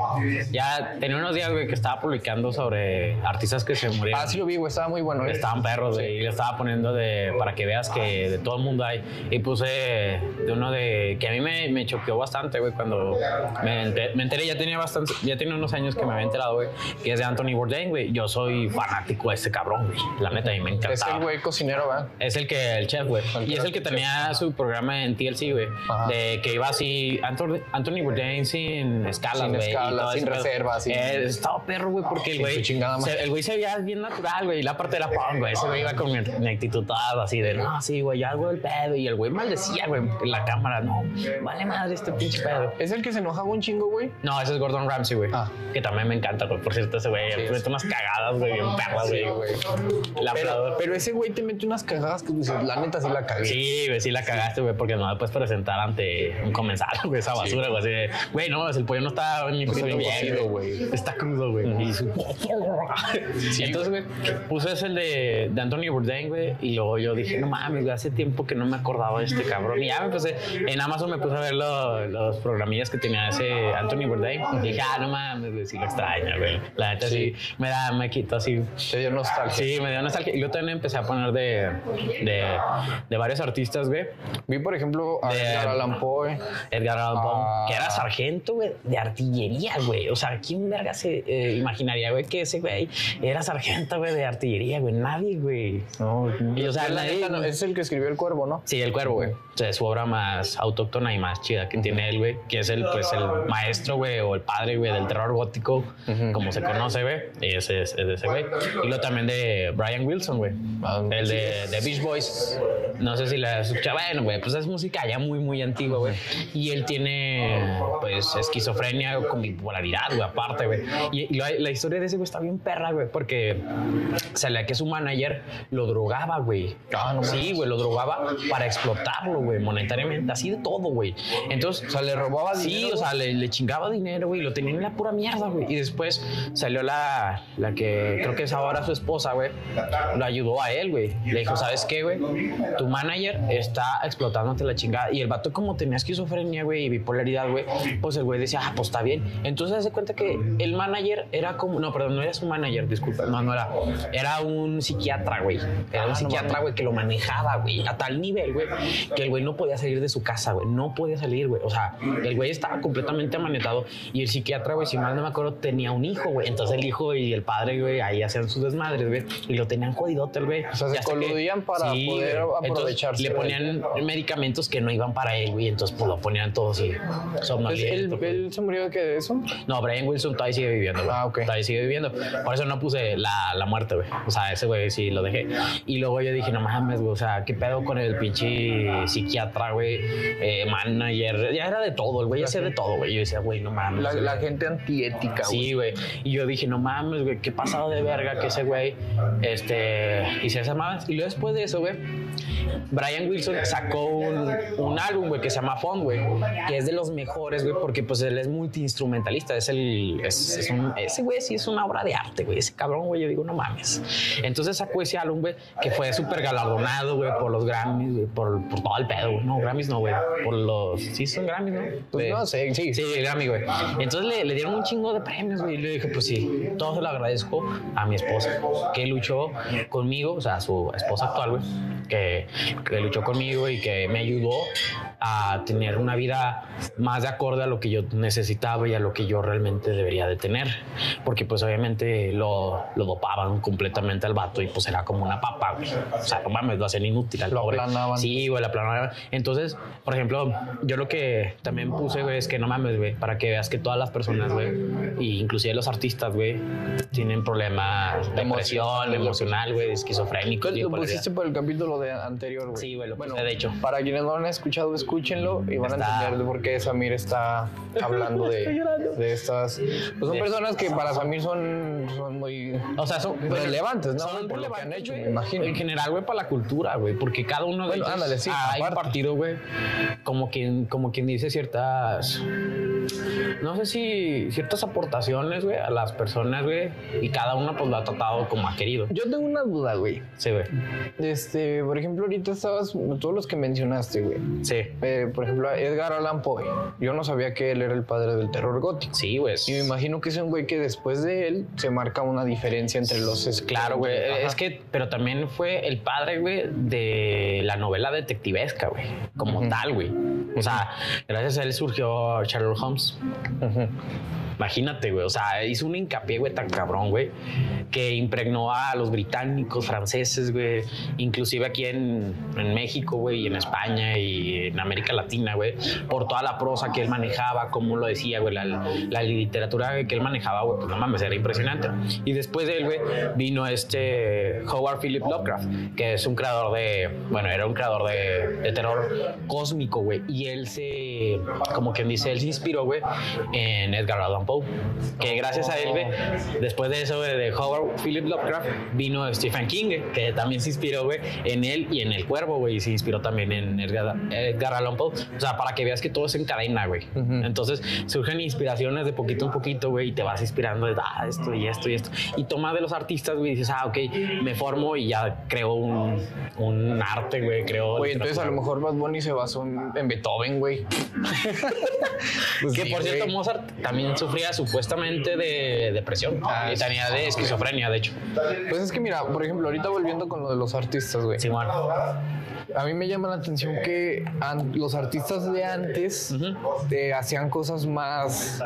ya tenía unos días, güey, que estaba publicando sobre artistas que se murieron. Ah, sí lo vi, güey, estaba muy bueno. ¿eh? Estaban perros, güey, y le estaba poniendo de para que veas que de todo el mundo hay. Y puse de uno de que a mí me, me choqueó bastante, güey, cuando me enteré, me enteré, ya tenía bastante, ya tenía unos años que me había enterado, güey, que es de Anthony Bourdain, güey. Yo soy fanático de ese cabrón, güey. La neta, a mí me Es encantaba. el güey cocinero, ¿verdad? Es el que, el chef, güey. Y es el que chef. tenía su programa en TLC, güey. De que iba así, Anthony, Anthony Bourdain sin escalas, Sin güey. y escalas, sin reservas, sin- Eh, estaba perro, güey, porque el Sin güey. se- el güey se veía bien natural, güey. Y la parte era punk, güey. Ese güey iba con mi, mi actitud toda así de, no, sí, güey, ya hago el pedo. Y el güey maldecía, güey, la cámara, no, vale madre este pinche pedo. Es el que se enojaba un chingo, güey. No, ese es Gordon Ramsay, güey. Ah. Que también me encanta, güey. Por cierto, ese güey Sí, mete unas cagadas, güey, bien perras, Sí, güey. Pero, ese güey te mete unas cagadas que dices, la neta sí la cagué. Sí, güey, sí la cagaste, güey, porque no me puedes presentar ante un comensal, güey, esa basura, güey, así de, güey, no, el pollo no está ni ni bien, güey. Está crudo, güey. Y su- Entonces, güey, puse ese el de, de Anthony Bourdain, güey, y luego yo dije, no mames, güey, hace tiempo que no me acordaba de este cabrón. Y ya me empecé, en Amazon me puse a ver lo- los programillas que tenía ese Anthony Bourdain. Y dije, ah, no mames, güey, sí lo extraño, güey. La neta sí, me da, me quito así Te dio nostalgia. Sí, me dio nostalgia. Y luego también empecé a poner de, de, de varios artistas, güey. Vi, por ejemplo, a De- Edgar Allan Poe. Edgar Allan Poe, Ah. que era sargento, güey, de artillería, güey. O sea, ¿quién verga se eh, imaginaría, güey, que ese güey era sargento, güey, de artillería, güey? Nadie, güey. No, Y, o sea, nadie- no, es el que escribió El Cuervo, ¿no? Sí, El Cuervo, güey. O sea, su obra más autóctona y más chida que tiene él, güey. Que es el, pues, el maestro, güey, o el padre, güey, del terror gótico, como se conoce, güey. Y ese es, ese güey. Y luego también de Brian Wilson, güey. Ah, El de, de Beach Boys. No sé si la escucha. Bueno, güey, pues es música ya muy, muy antigua, güey. Y él tiene, pues, esquizofrenia con bipolaridad, güey, aparte, güey. Y, y la, la historia de ese güey está bien perra, güey, porque salía que su manager lo drogaba, güey. Ah, no sí, güey, lo drogaba para explotarlo, güey, monetariamente, así de todo, güey. Entonces, O sea, le robaba Sí, dinero, o sea, le, le chingaba dinero, güey, lo tenía en la pura mierda, güey. Y después salió la, la que creo que es ahora su esposa, güey. Lo ayudó a él, güey. Le dijo, ¿sabes qué, güey? Tu manager está explotándote la chingada. Y el vato, como tenía esquizofrenia, güey, y bipolaridad, güey, pues el güey decía, ah, pues está bien. Entonces se cuenta que el manager era como, no, perdón, no era su manager, disculpa, no, no era. Era un psiquiatra, güey. Era un psiquiatra, güey, que lo manejaba, güey, a tal nivel, güey, que el güey no podía salir de su casa, güey. No podía salir, güey. O sea, el güey estaba completamente amanetado y el psiquiatra, güey, si mal no me acuerdo, tenía un hijo, güey. Entonces el hijo y el padre, güey, ahí hacían sus desmadres, güey, y lo tenían jodidote, el güey. O sea, se Y que- coludían para poder güey. Entonces, aprovecharse le de- ponían medicamentos que no iban para él, güey. Entonces, pues lo ponían todos ¿él, güey. él se murió de qué? ¿De eso? No, Brian Wilson todavía sigue viviendo, güey. Ah, ok. Todavía sigue viviendo. Por eso no puse la, la muerte, güey. O sea, ese güey sí lo dejé. Y luego yo dije, no mames, güey. O sea, ¿qué pedo con el pinche psiquiatra, güey? Eh, manager. Ya era de todo, el güey hacía de todo, güey. Yo decía, güey, no mames. La, gente antiética, güey. Sí, güey. Y yo dije, no mames, güey, qué pasado de verga que ese güey, este, hice esa más. Y luego después de eso, güey, Brian Wilson sacó un, un álbum, güey, que se llama Fun, güey, que es de los mejores, güey, porque pues él es multiinstrumentalista, es el, es, es un, ese güey sí es una obra de arte, güey, ese cabrón, güey, yo digo, no mames. Entonces sacó ese álbum, güey, que fue súper galardonado, güey, por los Grammys, güey, por, por todo el pedo, güey. No, Grammys no, güey, por los, sí son Grammys, ¿no? Pues De- no sé, sí. Sí, Grammy, güey. Entonces le, le dieron un chingo de premios, güey. Y le dije, pues sí, todo se lo agradezco a mi esposa, que luchó conmigo, o sea, su esposa actual, güey, que, que luchó conmigo y que me ayudó a tener una vida más de acorde a lo que yo necesitaba y a lo que yo realmente debería de tener. Porque pues obviamente lo, lo dopaban completamente al vato y pues era como una papa. güey. O sea, no mames, lo hacían inútil al Lo pobre. aplanaban. Sí, güey, la planaban. Entonces, por ejemplo, yo lo que también puse, güey, es que no mames, güey, para que veas que todas las personas, güey, y inclusive los artistas, güey, tienen problemas de depresión, Emocional, güey, esquizofrénicos. Lo pusiste por el capítulo de anterior, güey. Sí, güey, lo puse, de hecho. Para quienes no lo han escuchado, escuchenlo y van a entender de por qué Samir está hablando de, de estas. Pues son De- personas que para Samir son, son muy O sea, son relevantes, ¿no? Son por lo que han relevantes, hecho, me imagino. En general, güey, para la cultura, güey, porque cada uno de Bueno, ellos ándale, sí, ha aparte. impartido, güey, como quien, como quien dice ciertas, no sé si ciertas aportaciones, güey, a las personas, güey, y cada uno pues lo ha tratado como ha querido. Yo tengo una duda, güey. Sí, güey. Este, por ejemplo, ahorita estabas, todos los que mencionaste, güey. Sí. Eh, por ejemplo, Edgar Allan Poe. Yo no sabía que él era el padre del terror gótico. Sí, güey. Y me imagino que es un güey que después de él se marca una diferencia entre los... es- Claro, güey. Ajá. Es que, pero también fue el padre, güey, de la novela detectivesca, güey. Como tal, güey. O sea, gracias a él surgió Sherlock Holmes. Imagínate, güey. O sea, hizo un hincapié, güey, tan cabrón, güey, que impregnó a los británicos, franceses, güey, inclusive aquí en, en México, güey, y en España y en América Latina, güey, por toda la prosa que él manejaba, como lo decía, güey, la, la literatura que él manejaba, güey, pues no mames, era impresionante. Y después de él, güey, vino este Howard Philip Lovecraft, que es un creador de, bueno, era un creador de, de terror cósmico, güey, y él se, como quien dice, él se inspiró, güey, en Edgar Allan Poe, que gracias a él, güey, después de eso, güey, de Howard Philip Lovecraft, vino Stephen King, güey, que también se inspiró, güey, en él y en El Cuervo, güey, y se inspiró también en Edgar, Edgar Allan Poe, o sea, para que veas que todo se encadena, güey. Ujú. Entonces surgen inspiraciones de poquito en poquito, güey, y te vas inspirando de, ah, esto y esto y esto. Y tomas de los artistas, güey, y dices, ah, ok, me formo y ya creo un, un arte, güey, creo... Güey, entonces a lo mejor Bad Bunny se basó en, en Beethoven, güey. Pues Que sí, por cierto, güey. Mozart también sufría supuestamente de depresión Ah, y sí. tenía de esquizofrenia, de hecho. Pues es que mira, por ejemplo, ahorita volviendo con lo de los artistas, güey. Simón. A mí me llama la atención que los artistas de antes eh, hacían cosas más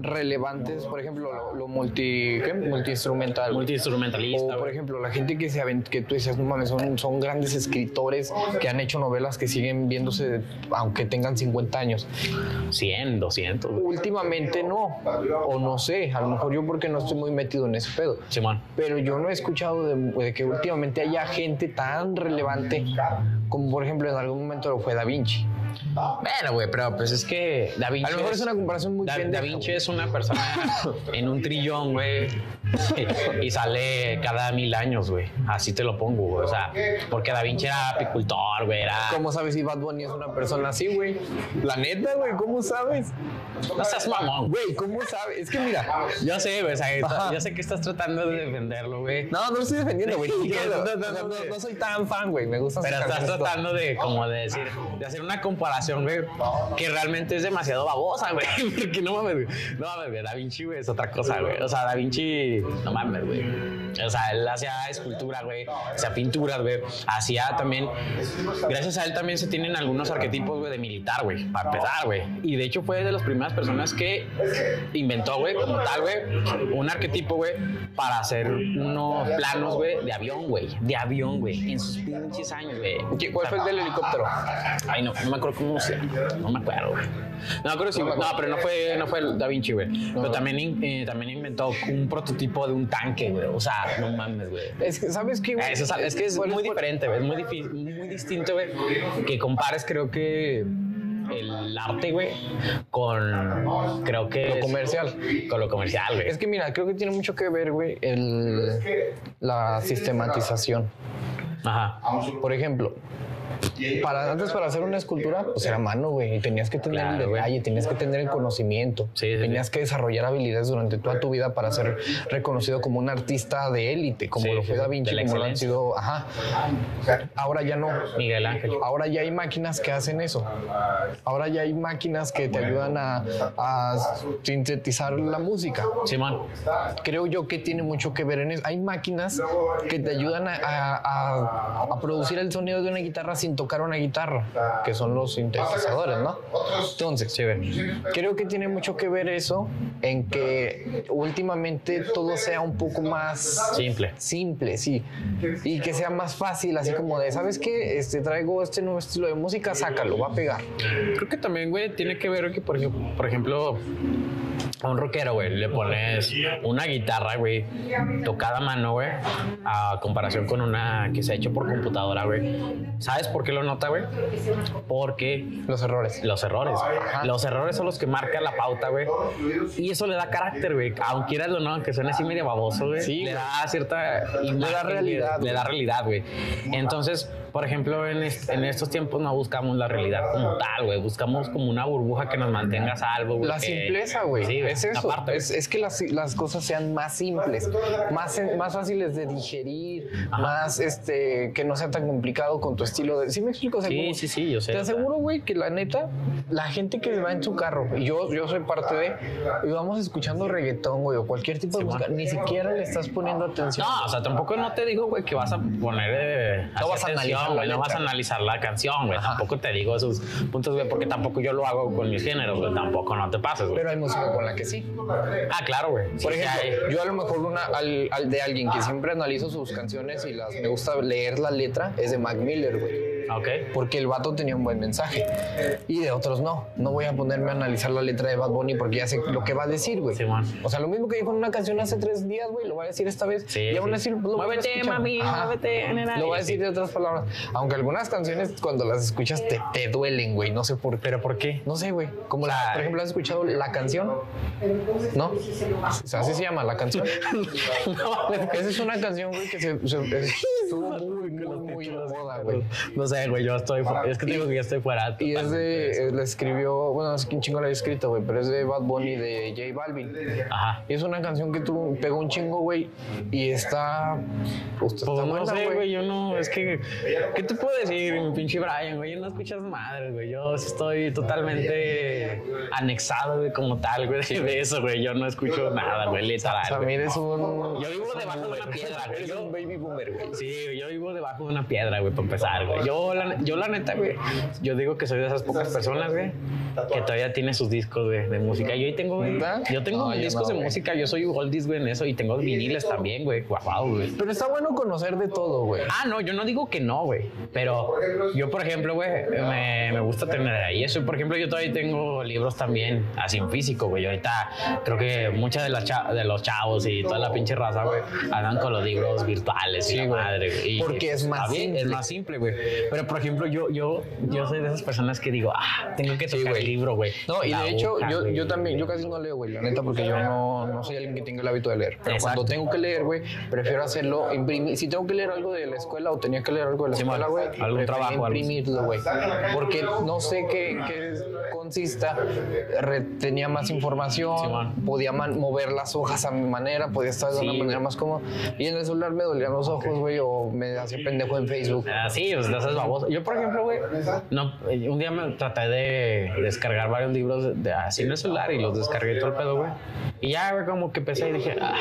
relevantes, por ejemplo, lo, lo multi, ¿qué? multiinstrumental. Multiinstrumentalista. O, por ejemplo, la gente que se que tú dices, no mames, son, son grandes escritores que han hecho novelas que siguen viéndose aunque tengan 50 años. 100, 200. güey. Últimamente no, o no sé, a lo mejor yo porque no estoy muy metido en ese pedo. Simón. Pero yo no he escuchado de, de que últimamente haya gente tan relevante como por ejemplo en algún momento lo fue Da Vinci. Bueno, güey, pero pues es que Da Vinci. A lo mejor es una comparación muy Da, pendeja, Da Vinci güey. es una persona en un trillón, güey. Y sale cada mil años, güey. Así te lo pongo, güey. O sea, porque Da Vinci era apicultor, güey. Era. ¿Cómo sabes si Bad Bunny es una persona así, güey? La neta, güey, ¿cómo sabes? No seas mamón, güey. ¿cómo sabes? Es que mira, Yo sé, güey. O sea, yo sé que estás tratando de defenderlo, güey. no, no lo estoy defendiendo, güey. No, no, no, no soy tan fan, güey. Me gusta Pero estás tratando de, como de decir, de hacer una comparación, güey, que realmente es demasiado babosa, güey. Porque no mames, güey. No mames, güey. Da Vinci, güey, es otra cosa, güey. O sea, Da Vinci, no mames, güey. O sea, él hacía escultura, güey. Hacía pinturas, güey. Hacía también. Gracias a él también se tienen algunos arquetipos, güey, de militar, güey. Para empezar, güey. Y de hecho fue de las primeras personas que inventó, güey, como tal, güey, un arquetipo, güey, para hacer unos planos, güey, de avión, güey. De avión, güey. En sus pinches años, güey. ¿Qué- ¿Cuál fue el del helicóptero? Ay, no, no me acuerdo cómo se No me acuerdo, güey. No acuerdo si. No, pero no fue, no fue el Da Vinci, güey. Pero también, eh, también inventó un prototipo de un tanque, güey. O sea, no mames, güey. Es que, ¿sabes qué, güey? Es, es que es ¿Cuál muy diferente, güey. Es muy, difícil, muy distinto, güey. Que compares, creo que el arte, güey, con. Creo que. Lo es- comercial. Con lo comercial, güey. Es que mira, creo que tiene mucho que ver, güey, el, la sistematización. Ajá. Por ejemplo, para, antes para hacer una escultura, pues era mano, güey, y tenías que tener Claro, el güey. detalle, tenías que tener el conocimiento, Sí, sí, tenías que desarrollar habilidades durante toda tu vida para ser reconocido como un artista de élite, como lo fue Da Vinci, como lo han sido, ajá. Ahora ya no. Miguel Ángel. Ahora ya hay máquinas que hacen eso. Ahora ya hay máquinas que te ayudan a, a sintetizar la música. Simón. Creo yo que tiene mucho que ver en eso. Hay máquinas que te ayudan a, a- a- a producir el sonido de una guitarra sin tocar una guitarra, que son los sintetizadores, ¿no? Entonces, güey. creo que tiene mucho que ver eso en que últimamente todo sea un poco más Simple. simple, sí, y que sea más fácil, así como de, ¿sabes qué? Este traigo este nuevo estilo de música, sácalo, va a pegar. Creo que también, güey, tiene que ver que, por ejemplo, por ejemplo a un rockero, güey, le pones una guitarra, güey, tocada a mano, güey, a comparación con una que se ha hecho por computadora, güey. ¿Sabes por qué lo nota, güey? Porque Los errores. los errores. Ajá. Los errores son los que marcan la pauta, güey. Y eso le da carácter, güey. Aunque quieras o no, aunque suene así medio baboso, güey. Sí, le da cierta imagen, da realidad, Le da realidad, güey. Entonces, por ejemplo, en, est- en estos tiempos no buscamos la realidad como tal, güey. Buscamos como una burbuja que nos mantenga a salvo, güey. La que- simpleza, güey. Sí, es eso. es, es que las, las cosas sean más simples, más, más fáciles de digerir, más este que no sea tan complicado con tu estilo de. ¿Sí me explico? O sea, Sí, como- sí, sí, yo sé. Te aseguro, güey, que la neta, la gente que va en su carro, y yo, yo soy parte de, y vamos escuchando reggaetón, güey, o cualquier tipo de Sí, música, ni siquiera le estás poniendo atención. No, o sea, tampoco no te digo, güey, que vas a poner. eh, No vas a analizar güey, No vas a analizar la canción, güey. Tampoco te digo esos puntos, güey, porque tampoco yo lo hago con mis géneros, güey. Tampoco no te pases, güey. Pero hay música con la que sí. Ah, claro, güey. Por Sí, ejemplo, yo a lo mejor una al, al de alguien que siempre analizo sus canciones y las me gusta leer la letra es de Mac Miller, güey. Ok. Porque el vato tenía un buen mensaje. Y de otros no. No voy a ponerme a analizar la letra de Bad Bunny porque ya sé lo que va a decir, güey. Simón. O sea, lo mismo que dijo en una canción hace tres días, güey, lo va a decir esta vez. Sí, y aún sí. así lo voy a Muévete, mami, muévete, nena. Lo va a decir de otras palabras. Aunque algunas canciones, cuando las escuchas, te, te duelen, güey. No sé por qué. ¿Pero por qué? No sé, güey. Como la, por ejemplo, ¿has escuchado la canción? ¿No? O sea, así se llama la canción. no, Esa es una canción, güey, que se, se- estuvo muy, muy, muy de moda, güey. No sé, güey, yo estoy. Es que te digo que ya estoy fuera. Y es de, eh, la escribió, bueno, no sé quién chingo la había escrito, güey, pero es de Bad Bunny de J Balvin. Ajá. Y es una canción que tú pegó un chingo, güey, y está, pues, está Pues no sé, güey. yo no, es que, ¿qué te puedo decir, mi pinche Brian, güey? Yo no escuchas madres, güey, yo estoy totalmente anexado, güey, como tal, güey, de eso, güey, yo no escucho nada, güey, literal. Samir es un... Yo vivo debajo de una piedra, güey. Yo- un baby boomer, güey. Sí, yo vivo debajo de una piedra, güey, para empezar, güey. Yo la, yo la neta, güey, yo digo que soy de esas pocas personas, güey, que todavía tiene sus discos, güey, de música. Yo ahí tengo, yo tengo No, yo discos no, de güey. música, yo soy oldies, güey, en eso, y tengo viniles también, güey, guau, güey. Pero está bueno conocer de todo, güey. Ah, no, yo no digo que no, güey. Pero yo, por ejemplo, güey, me, me gusta tener ahí eso. Por ejemplo, yo todavía tengo libros también así en físico, güey. Ahorita creo que muchas de, las de los chavos y toda la pinche raza, güey, andan con los libros virtuales. Sí, y la güey. madre, güey. Porque es más bien, simple. Es más simple, güey. Pero, por ejemplo, yo, yo, yo soy de esas personas que digo, ah, tengo que tocar el libro, güey. No, y La de hecho, yo, yo también, yo casi no leo, güey, la neta, porque yo no, no soy alguien que tenga el hábito de leer. Pero Exacto. cuando tengo que leer, güey, prefiero hacerlo, imprimir. Si tengo que leer algo de la escuela o tenía que leer algo de la Sí, escuela, güey, Algún trabajo, imprimirlo, güey. Porque no sé qué, qué consista, tenía más información, Sí, podía mover las hojas a mi manera, podía estar de una manera más cómoda. Y en el celular me dolían los ojos, güey, o me hacía pendejo en Facebook. Ah, sí, pues te Yo, por ejemplo, güey, no, un día me traté de descargar varios libros de, de- así en el celular y los descargué todo el pedo, güey. Y ya, güey, como que empecé y dije, ah,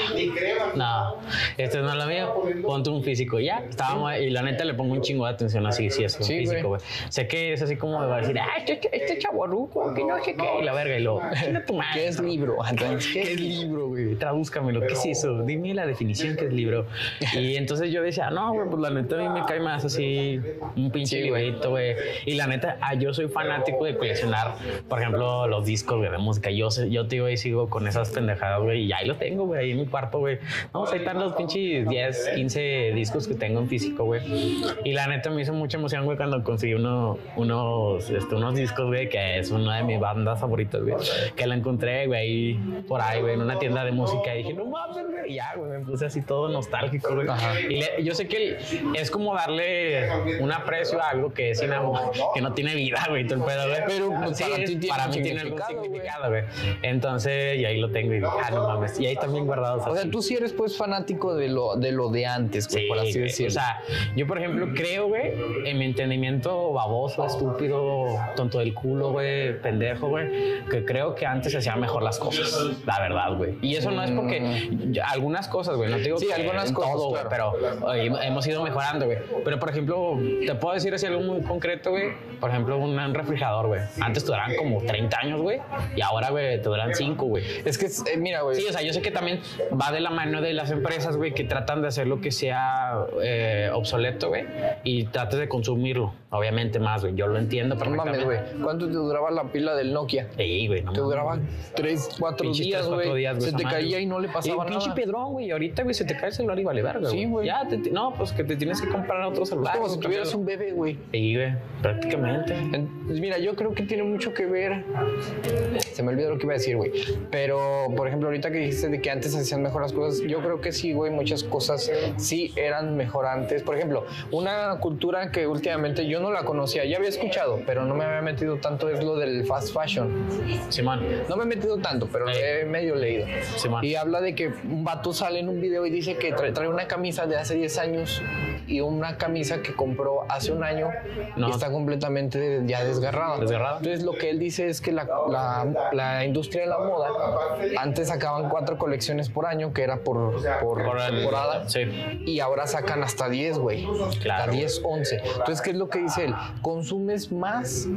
no, este no es lo mío, ponte un físico. Y ya, estábamos y la neta le pongo un chingo de atención así, sí, es un Sí, físico, güey. Sé que es así como de va a decir, ah, este, este chaborruco, que no sé qué, y la verga, y madre. ¿Qué es libro? ¿Qué es libro, Tradúzcamelo. ¿Qué es eso? Dime la definición que es libro. Y entonces yo decía, no, güey, pues la neta a mí me cae más así un pinche librito, güey. Y la neta, ah, yo soy fanático de coleccionar, por ejemplo, los discos güey, de música. Yo, yo te digo, ahí sigo con esas pendejadas, güey, y ahí lo tengo, güey, ahí en mi cuarto, güey. Vamos, ahí están los pinches 10, 15 discos que tengo en físico, güey. Y la neta me hizo mucha emoción, güey, cuando conseguí uno, unos, este, unos discos, güey, que es una de mis bandas favoritas, güey. Que la encontré, güey, por ahí, güey, en una tienda de música. Y dije, no mames, güey. Y ya, güey, me puse así todo nostálgico, güey. Ajá. Y le- yo sé que es como darle un aprecio a algo que es inamo- que no tiene vida, güey, todo el pedo, güey. Pero, pues, Sí, para es- tiene para mí tiene algún significado, güey. Entonces, y ahí lo tengo y digo, ah, no mames. Y ahí también guardados. O sea, así. tú sí eres pues fanático de lo de, lo de antes, güey, Sí, por así decirlo. O sea, yo, por ejemplo, creo, güey, en mi entendimiento baboso, estúpido, tonto del culo, güey, pendejo, güey, que creo que antes se hacían mejor las cosas, la verdad, güey. Y eso no es porque algunas cosas, güey, no te digo Sí, que algunas cosas, todo, güey, claro. pero oye, hemos ido mejorando, güey. Pero, por ejemplo, te puedo decir así algo muy concreto, güey. Por ejemplo, un, refrigerador, güey. Antes te duraban como 30 años, güey. Y ahora, güey, te duran 5, güey. Es que, eh, mira, güey. Sí, o sea, yo sé que también va de la mano de las empresas, güey, que tratan de hacer lo que sea eh, obsoleto, güey, y trates de consumirlo. Obviamente más, güey. Yo lo entiendo No mames, güey. ¿Cuánto te duraba la pila del Nokia? Sí, güey, no Te mames. duraba 3, 4 Pinches días, tres, cuatro güey. días, güey, Se te madre. Caía y no le Sí, pasaba pinche nada. pedrón, güey. Ahorita, güey, se te cae el celular y vale verga, Sí, güey. Ya, te- te- no, pues que te tienes que comprar otro celular. Es como si tuvieras un bebé, güey. Sí, güey, prácticamente. En- pues mira, yo creo que tiene mucho que ver. Se me olvidó lo que iba a decir, güey. Pero, por ejemplo, ahorita que dijiste de que antes se hacían mejor las cosas, yo creo que sí, güey. Muchas cosas sí eran mejor antes. Por ejemplo, una cultura que últimamente yo no la conocía, ya había escuchado, pero no me había metido tanto es lo del fast fashion. Simón, No me he metido tanto, pero lo he medio leído. Simón. Y habla de que un vato sale en un video y dice que trae, trae una camisa de hace 10 años y una camisa que compró hace un año No. y está completamente ya desgarrada. Desgarrada. Entonces lo que él dice es que la, la- la industria de la moda antes sacaban cuatro colecciones por año, que era por, por, Por el- temporada. sí. Y ahora sacan hasta 10, güey. Claro. Hasta 10, 11. Entonces, ¿qué es lo que dice él? Consumes más,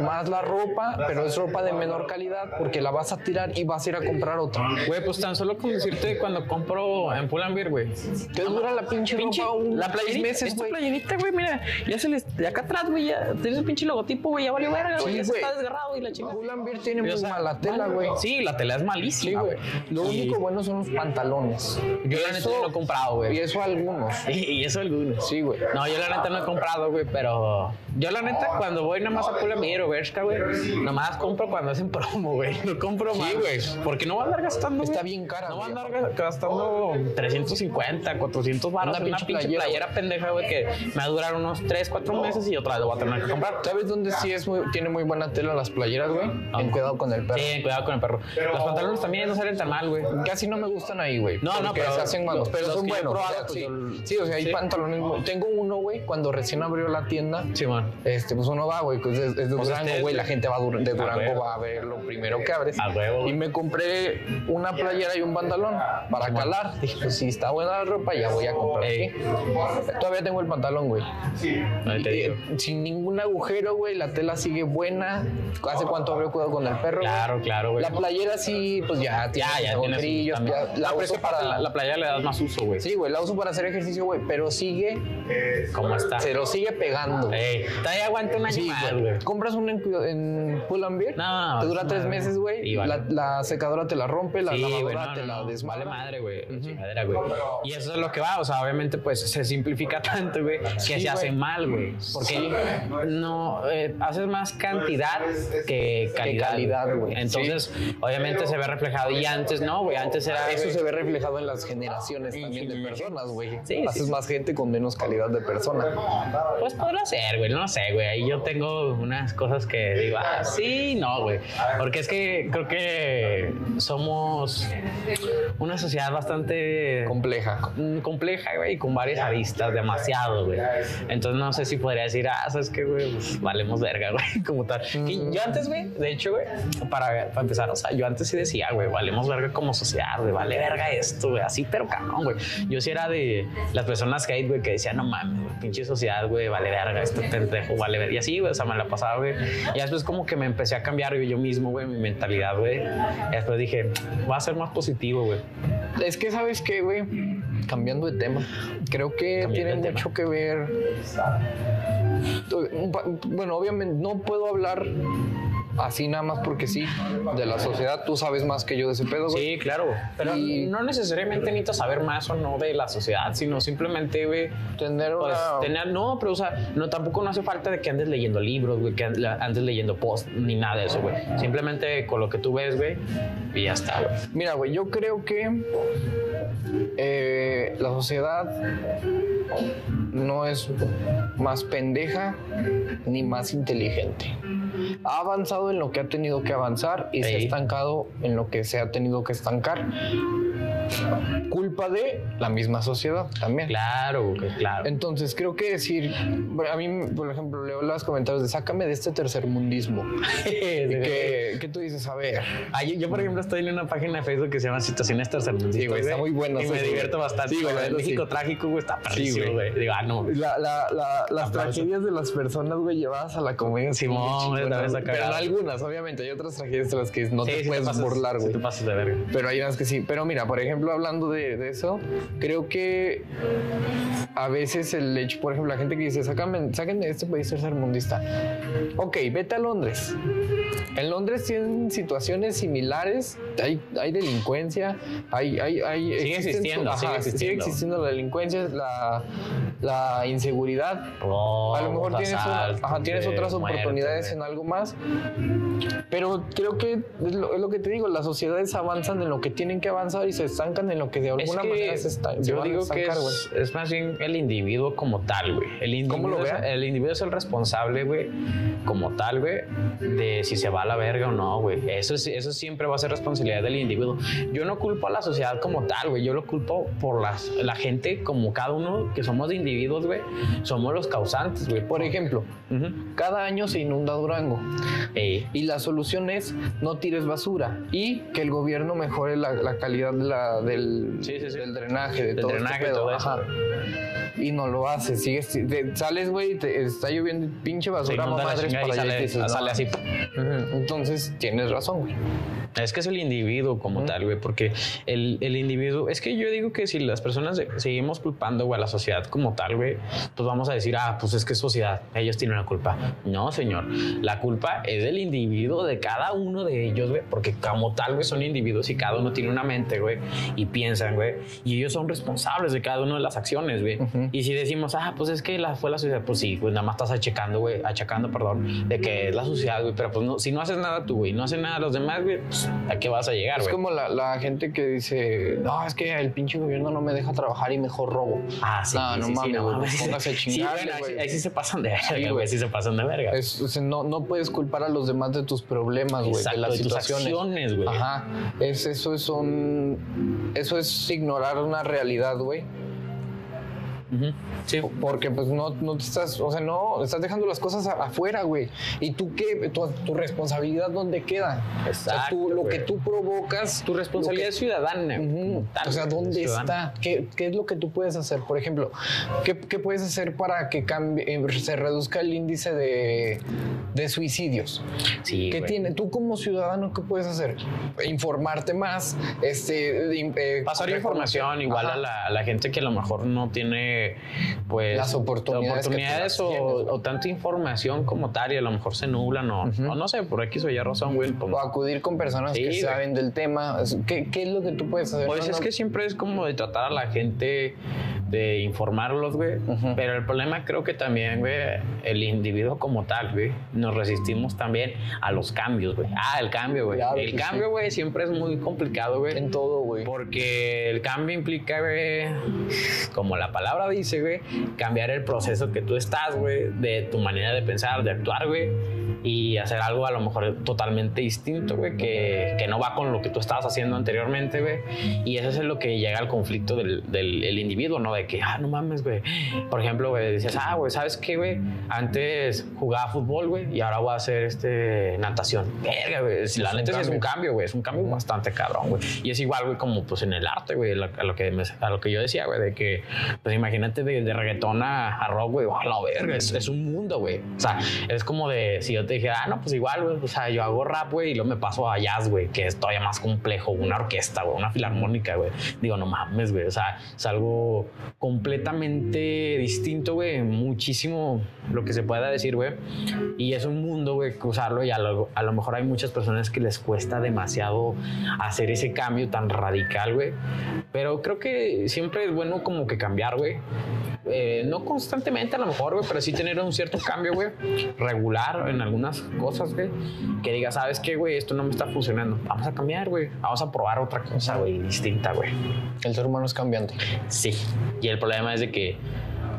más la ropa, pero es ropa de menor calidad porque la vas a tirar y vas a ir a comprar otra. Güey, pues tan solo con decirte cuando compro en Pull&Bear, güey. ¿Te dura la pinche, Pinche, ropa un- la seis meses, esta güey? playerita, güey, mira, ya se les, de acá atrás, güey, ya tienes el pinche logotipo, güey, ya valió verga, güey, Sí, ya se güey. está desgarrado y la chingada. Pull&Bear tiene O muy sea, mala tela, güey. Sí, la tela es Sí, malísima, güey. güey. Lo Y- único bueno son los pantalones. Yo la neta no lo he comprado, Y güey. eso algunos. Y, y eso algunos. Sí, güey. No, yo la neta no he comprado, güey, pero yo la neta cuando voy nada más a Pull&Bear o Bershka, güey, nomás compro cuando hacen promo, güey. No compro más. güey. Porque no va a andar gastando, Está bien cara, No va a andar gastando 350, 400 baros Una en una pinche pinche playera, pendeja, güey, que me va a durar unos 3, 4 meses y otra vez lo voy a tener que comprar. ¿Sabes dónde sí es muy, tiene muy buena tela las playeras, güey? Ah. En cuidado con el perro. Sí, cuidado con el perro. Los pantalones también no salen tan mal, güey. Casi no me gustan ahí, güey. No, no, pero se hacen malos, pero son buenos. probado, pues, sí. yo- Sí, o sea, hay sí. pantalones. Tengo uno, güey, cuando recién abrió la tienda. Simón. Este, pues uno va, güey, pues es, es de Pues Durango, este- güey. La gente va de Durango, va a ver lo primero que abres. A huevo, Y me compré una playera y un pantalón para calar. Dije, pues si está buena la ropa, ya voy a comprar Ey. Todavía tengo el pantalón, güey. Ahí te digo. Eh, Sin ningún agujero, güey. La tela sigue buena. ¿Hace cuánto abrió cuidado con el perro? Claro, claro, güey. La playera sí, pues ya tiene Ya, ya ya La uso para la, la playa le das más uso, güey. Sí, güey, la uso para hacer ejercicio, güey, pero sigue, ¿Cómo está? se lo sigue pegando. Ey, todavía aguanta un año Sí, más, güey. Compras una en, Pull and Bear, No, te dura es tres meses, güey. Y vale. La, la secadora te la rompe, la Sí, lavadora no, te no, la no, desmadra. Vale madre, güey. chingadera, güey. Y eso es lo que va. O sea, obviamente, pues se simplifica tanto, güey, que Sí, se hace mal, güey. Porque no eh, haces más cantidad que calidad. güey. Entonces, obviamente se ve reflejado. Y antes no, güey. Antes era. Eso se ve reflejado en las generaciones también de personas, güey. Sí, Haces sí. más gente con menos calidad de persona. Pues podrá ser, güey, no sé, güey. Ahí yo tengo unas cosas que digo, ah, sí, no, güey. Porque es que creo que somos una sociedad bastante Compleja. mm, compleja, güey, y con varias aristas, demasiado, güey. Entonces no sé si podría decir, ah, sabes qué, güey, Pues, valemos verga, güey, como tal. Y yo antes, güey, de hecho, güey, para, para empezar, o sea, yo antes sí decía, güey, valemos verga como sociedad, güey, vale verga esto, güey, así, pero cabrón, güey. Yo sí era de las personas hate, güey, que decían, no mames, güey, pinche sociedad, güey, vale verga, esto pendejo, vale verga. Y así, güey, o sea, me la pasaba, güey. Y después como que me empecé a cambiar, yo mismo, güey, mi mentalidad, güey. Y después dije, va a ser más positivo, güey. Es que, ¿sabes qué, güey? Cambiando de tema, creo que tiene tema. mucho que ver. Bueno, obviamente no puedo hablar así nada más porque sí de la sociedad. Tú sabes más que yo de ese pedo, güey. Sí, claro. Pero Y- no necesariamente necesitas saber más o no de la sociedad, sino simplemente, güey, Tener pues, tener, no, pero o sea, no, tampoco no hace falta de que andes leyendo libros, güey, que and- andes leyendo post, ni nada de eso, güey. Simplemente con lo que tú ves, güey, y ya está, güey. Mira, güey, yo creo que eh, la sociedad no es más pendeja ni más inteligente. Ha avanzado en lo que ha tenido que avanzar y se ha estancado en lo que se ha tenido que estancar. culpa de la misma sociedad también. Claro, claro. Entonces creo que decir, a mí, por ejemplo, leo los comentarios de sácame de este tercermundismo. y que, que tú dices, a ver. Ah, yo, yo, por ejemplo, estoy en una página de Facebook que se llama Situaciones Tercermundistas. Sí, güey, está muy bueno. Y me divierto bastante. Sí, güey, el México sí. trágico, güey, está perrísimo, güey. Digo, ah, no. La- la- la- las tragedias de las personas, güey, llevadas a la comedia. Simón, güey, Pero algunas, obviamente. Hay otras tragedias de las que no Sí, te sí puedes pasas- burlar, güey. te pasas de verga. Pero hay unas que sí. Pero mira, por ejemplo, hablando de, de eso, creo que a veces el hecho, por ejemplo, la gente que dice, sácame, sáquenme de este país tercermundista. Ok, vete a Londres. En Londres tienen situaciones similares, hay, hay delincuencia, hay... hay, hay Sigue existiendo, sigue existiendo. existiendo la delincuencia, la, la inseguridad. a lo mejor tienes, asaltos, ajá, tienes otras muertes, oportunidades güey. en algo más. Pero creo que es lo, es lo que te digo, las sociedades avanzan en lo que tienen que avanzar y se estancan en lo que de Es alguna que manera se, se yo digo que estancar, güey. es, es más bien el individuo como tal, güey. El individuo, ¿Cómo lo es, vea? el individuo es el responsable, güey, como tal, güey, de si se va a la verga o no, güey. Eso, es- eso siempre va a ser responsabilidad del individuo. Yo no culpo a la sociedad como tal, güey. Yo lo culpo por las, la gente como cada uno que somos de individuos, güey. Somos los causantes, güey. Por ejemplo, cada año se inunda Durango Ey, y la solución es no tires basura y que el gobierno mejore la, la calidad de la- del, Sí, sí, sí. del drenaje, de Del todo drenaje, este pedo. todo eso. Y no lo hace, sigues, te- sales, güey, te- está lloviendo pinche basura, madres para y sale, dices, no. sale así. Entonces, tienes razón, güey. Es que es el individuo como tal, güey, porque el, el individuo, es que yo digo que si las personas seguimos culpando, güey, a la sociedad como tal, güey, pues vamos a decir, ah, pues es que es sociedad, ellos tienen la culpa. No, señor, la culpa es del individuo, de cada uno de ellos, güey, porque como tal, güey, son individuos y cada uno tiene una mente, güey, y piensan, güey, y ellos son responsables de cada una de las acciones, güey. Y si decimos, ah, pues es que la, fue la sociedad, pues sí, pues nada más estás achacando, güey, achacando, perdón, de que es la sociedad, güey, pero pues no, si no haces nada tú, güey, no haces nada los demás, güey, pues a qué vas a llegar, Es güey. como la, la gente que dice, no, es que el pinche gobierno no me deja trabajar y mejor robo. Ah, sí, No, no sí, sí, mames, güey, mames. póngase a Sí, bueno, ahí sí- ahí sí se pasan de verga, güey. sí se pasan de verga. Es- o sea, no, no puedes culpar a los demás de tus problemas, güey, de las de tus situaciones. acciones, güey. Ajá. Es, eso es un. Eso es ignorar una realidad, güey. Sí. Porque pues no, no te estás, o sea, no, estás dejando las cosas afuera, güey. ¿Y tú qué? ¿Tu, tu responsabilidad dónde queda? o sea, Exacto, tú, lo güey. que tú provocas. Tu responsabilidad que- ciudadana. Tal, O sea, ¿dónde está? ¿Qué, qué es lo que tú puedes hacer? Por ejemplo, ¿qué, qué puedes hacer para que cambie, eh, se reduzca el índice de, de suicidios? Sí, ¿Qué güey. tiene? Tú como ciudadano, ¿qué puedes hacer? Informarte más, este, eh, Pasar información igual Ajá. a la, a la gente que a lo mejor no tiene pues Las oportunidades o, tienes, güey. o tanta información como tal y a lo mejor se nublan o, o no sé, por X o Y razón, güey. pues, O acudir con personas Sí, que güey. saben del tema. ¿Qué, qué es lo que tú puedes hacer? Pues es que siempre es como de tratar a la gente, de informarlos, güey. Pero el problema creo que también, güey, el individuo como tal, güey, nos resistimos también a los cambios, güey. Ah, el cambio, güey. Claro el cambio, güey, siempre es muy complicado, güey. En todo, güey. Porque el cambio implica, güey, como la palabra dice, güey, cambiar el proceso que tú estás, güey, de tu manera de pensar, de actuar, güey, y hacer algo a lo mejor totalmente distinto, güey, que, que no va con lo que tú estabas haciendo anteriormente, güey. Y eso es lo que llega al conflicto del, del el individuo, ¿no? De que, ah, no mames, güey. Por ejemplo, güey, dices, ah, güey, ¿sabes qué, güey? Antes jugaba fútbol, güey, y ahora voy a hacer este, natación. Verga, güey. Si la neta es un cambio. güey. Es un cambio bastante cabrón, güey. Y es igual, güey, como pues en el arte, güey, a lo que, me- a lo que yo decía, güey, de que, pues imagínate de, de reggaetón a, a rock, güey, a la verga, es, es un mundo, güey. O sea, es como de, si yo te dijera, ah, no, pues igual, güey, o sea, yo hago rap, güey, y luego me paso a jazz, güey, que es todavía más complejo, una orquesta, güey, una filarmónica, güey. Digo, no mames, güey, o sea, es algo completamente distinto, güey, muchísimo lo que se pueda decir, güey. Y es un mundo, güey, usarlo y a lo, a lo mejor hay muchas personas que les cuesta demasiado hacer ese cambio tan radical, güey. Pero creo que siempre es bueno como que cambiar, güey. Eh, no constantemente a lo mejor, güey, pero sí tener un cierto cambio, güey, regular en algunas cosas, güey. Que diga, ¿sabes qué, güey? Esto no me está funcionando. Vamos a cambiar, güey. Vamos a probar otra cosa, güey, distinta, güey. El ser humano es cambiante. Sí. Y el problema es de que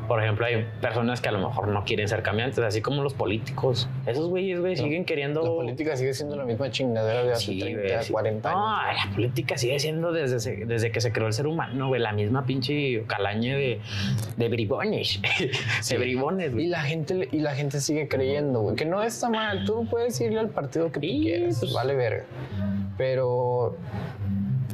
por ejemplo, hay personas que a lo mejor no quieren ser cambiantes, así como los políticos. Esos güeyes, güey, siguen queriendo. La política sigue siendo la misma chingadera de hace Sí, 30, güey, sí. 40 No, años. la política sigue siendo desde, desde que se creó el ser humano, güey, la misma pinche calaña de, de bribones. De bribones, Y güey. la gente y la gente sigue creyendo, güey, que no está mal. Tú puedes irle al partido que tú Sí, quieras, pues- vale verga. Pero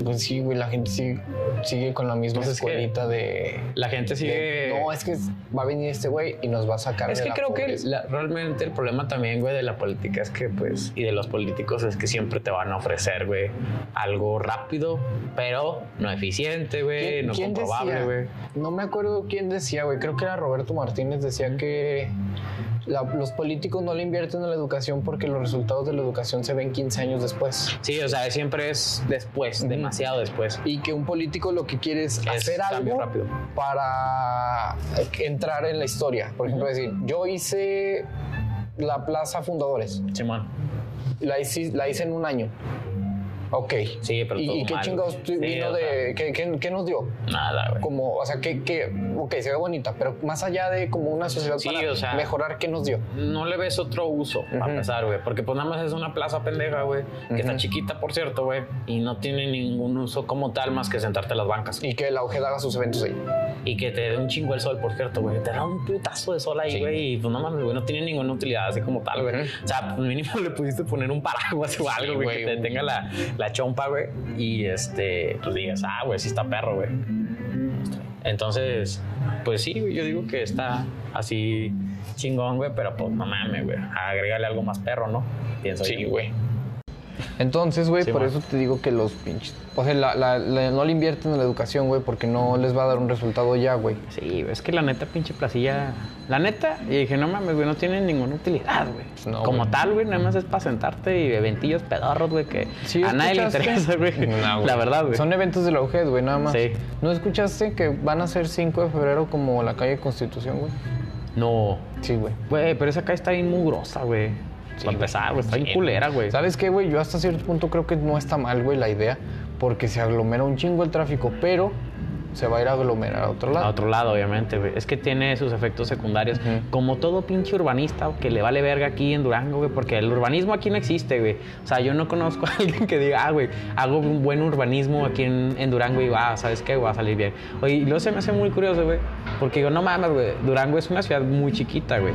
pues sí, güey, la gente sigue, sigue con la misma Pues es que escuelita de, La gente sigue. de, no, es que va a venir este güey y nos va a sacar Es de que la creo que pobreza". la- realmente el problema también, güey, de la política es que, pues, y de los políticos es que siempre te van a ofrecer, güey, algo rápido, pero no eficiente, güey, ¿Quién- no quién comprobable, güey. No me acuerdo quién decía, güey. Creo que era Roberto Martínez. Decía que la- los políticos no le invierten en la educación porque los resultados de la educación se ven 15 años después. Sí, o sea, siempre es después, demasiado después. Y que un político lo que quiere es, Es hacer algo rápido. para entrar en la historia. Por ejemplo, decir, yo hice la Plaza Fundadores. La hice, la hice en un año. Ok. Sí, pero ¿Y, todo y qué mal, chingados. Sí, vino o de... ¿qué, qué- qué nos dio? Nada, güey. Como, o sea, que, que, ok, se ve bonita, pero más allá de como una sociedad Sí, para o sea- mejorar, ¿qué nos dio? No le ves otro uso, Ujú. empezar, güey. Porque pues nada más es una plaza pendeja, güey. Que está Ujú. chiquita, por cierto, güey. Y no tiene ningún uso como tal más que sentarte en las bancas. Y que la Ojeda haga sus eventos ahí. Y que te dé un chingo el sol, por cierto, güey. Te da un putazo de sol ahí, Sí. güey. Y pues no mames, güey, no tiene ninguna utilidad así como tal, güey. O sea, pues mínimo le pudiste poner un paraguas o algo, güey, que te tenga la, la chompa, güey. Y este, pues digas, ah, güey, sí está perro, güey. Entonces, pues sí, güey, yo digo que está así chingón, güey, pero pues no mames, güey. Agrégale algo más perro, ¿no? Pienso Sí, yo. güey. Entonces, güey, Sí, por man. eso te digo que los pinches. O sea, la- la- la- no le invierten en la educación, güey, porque no les va a dar un resultado ya, güey. Sí, es que la neta, pinche placilla. La neta, y dije, no mames, güey, no tiene ninguna utilidad, güey. No, Como tal, güey, nada más es para sentarte y eventillos pedorros, güey, que Sí, a nadie le interesa, güey. No, güey. la verdad, güey. Son eventos de la UGED, güey, nada más. Sí. ¿No escuchaste que van a ser 5 de febrero como la calle Constitución, güey? No, Sí, güey. güey, pero esa calle está bien mugrosa, güey. Sí, para empezar, güey, está bien culera, güey. ¿Sabes qué, güey? Yo hasta cierto punto creo que no está mal, güey, la idea, porque se aglomera un chingo el tráfico, pero se va a ir a aglomerar a otro lado. A otro lado, obviamente, güey. Es que tiene sus efectos secundarios. Como todo pinche urbanista que le vale verga aquí en Durango, güey, porque el urbanismo aquí no existe, güey. O sea, yo no conozco a alguien que diga, ah, güey, hago un buen urbanismo aquí en, en Durango y va, ¿sabes qué? Va a salir bien. Oye, y luego se me hace muy curioso, güey, porque digo, no mames, güey, Durango es una ciudad muy chiquita, güey.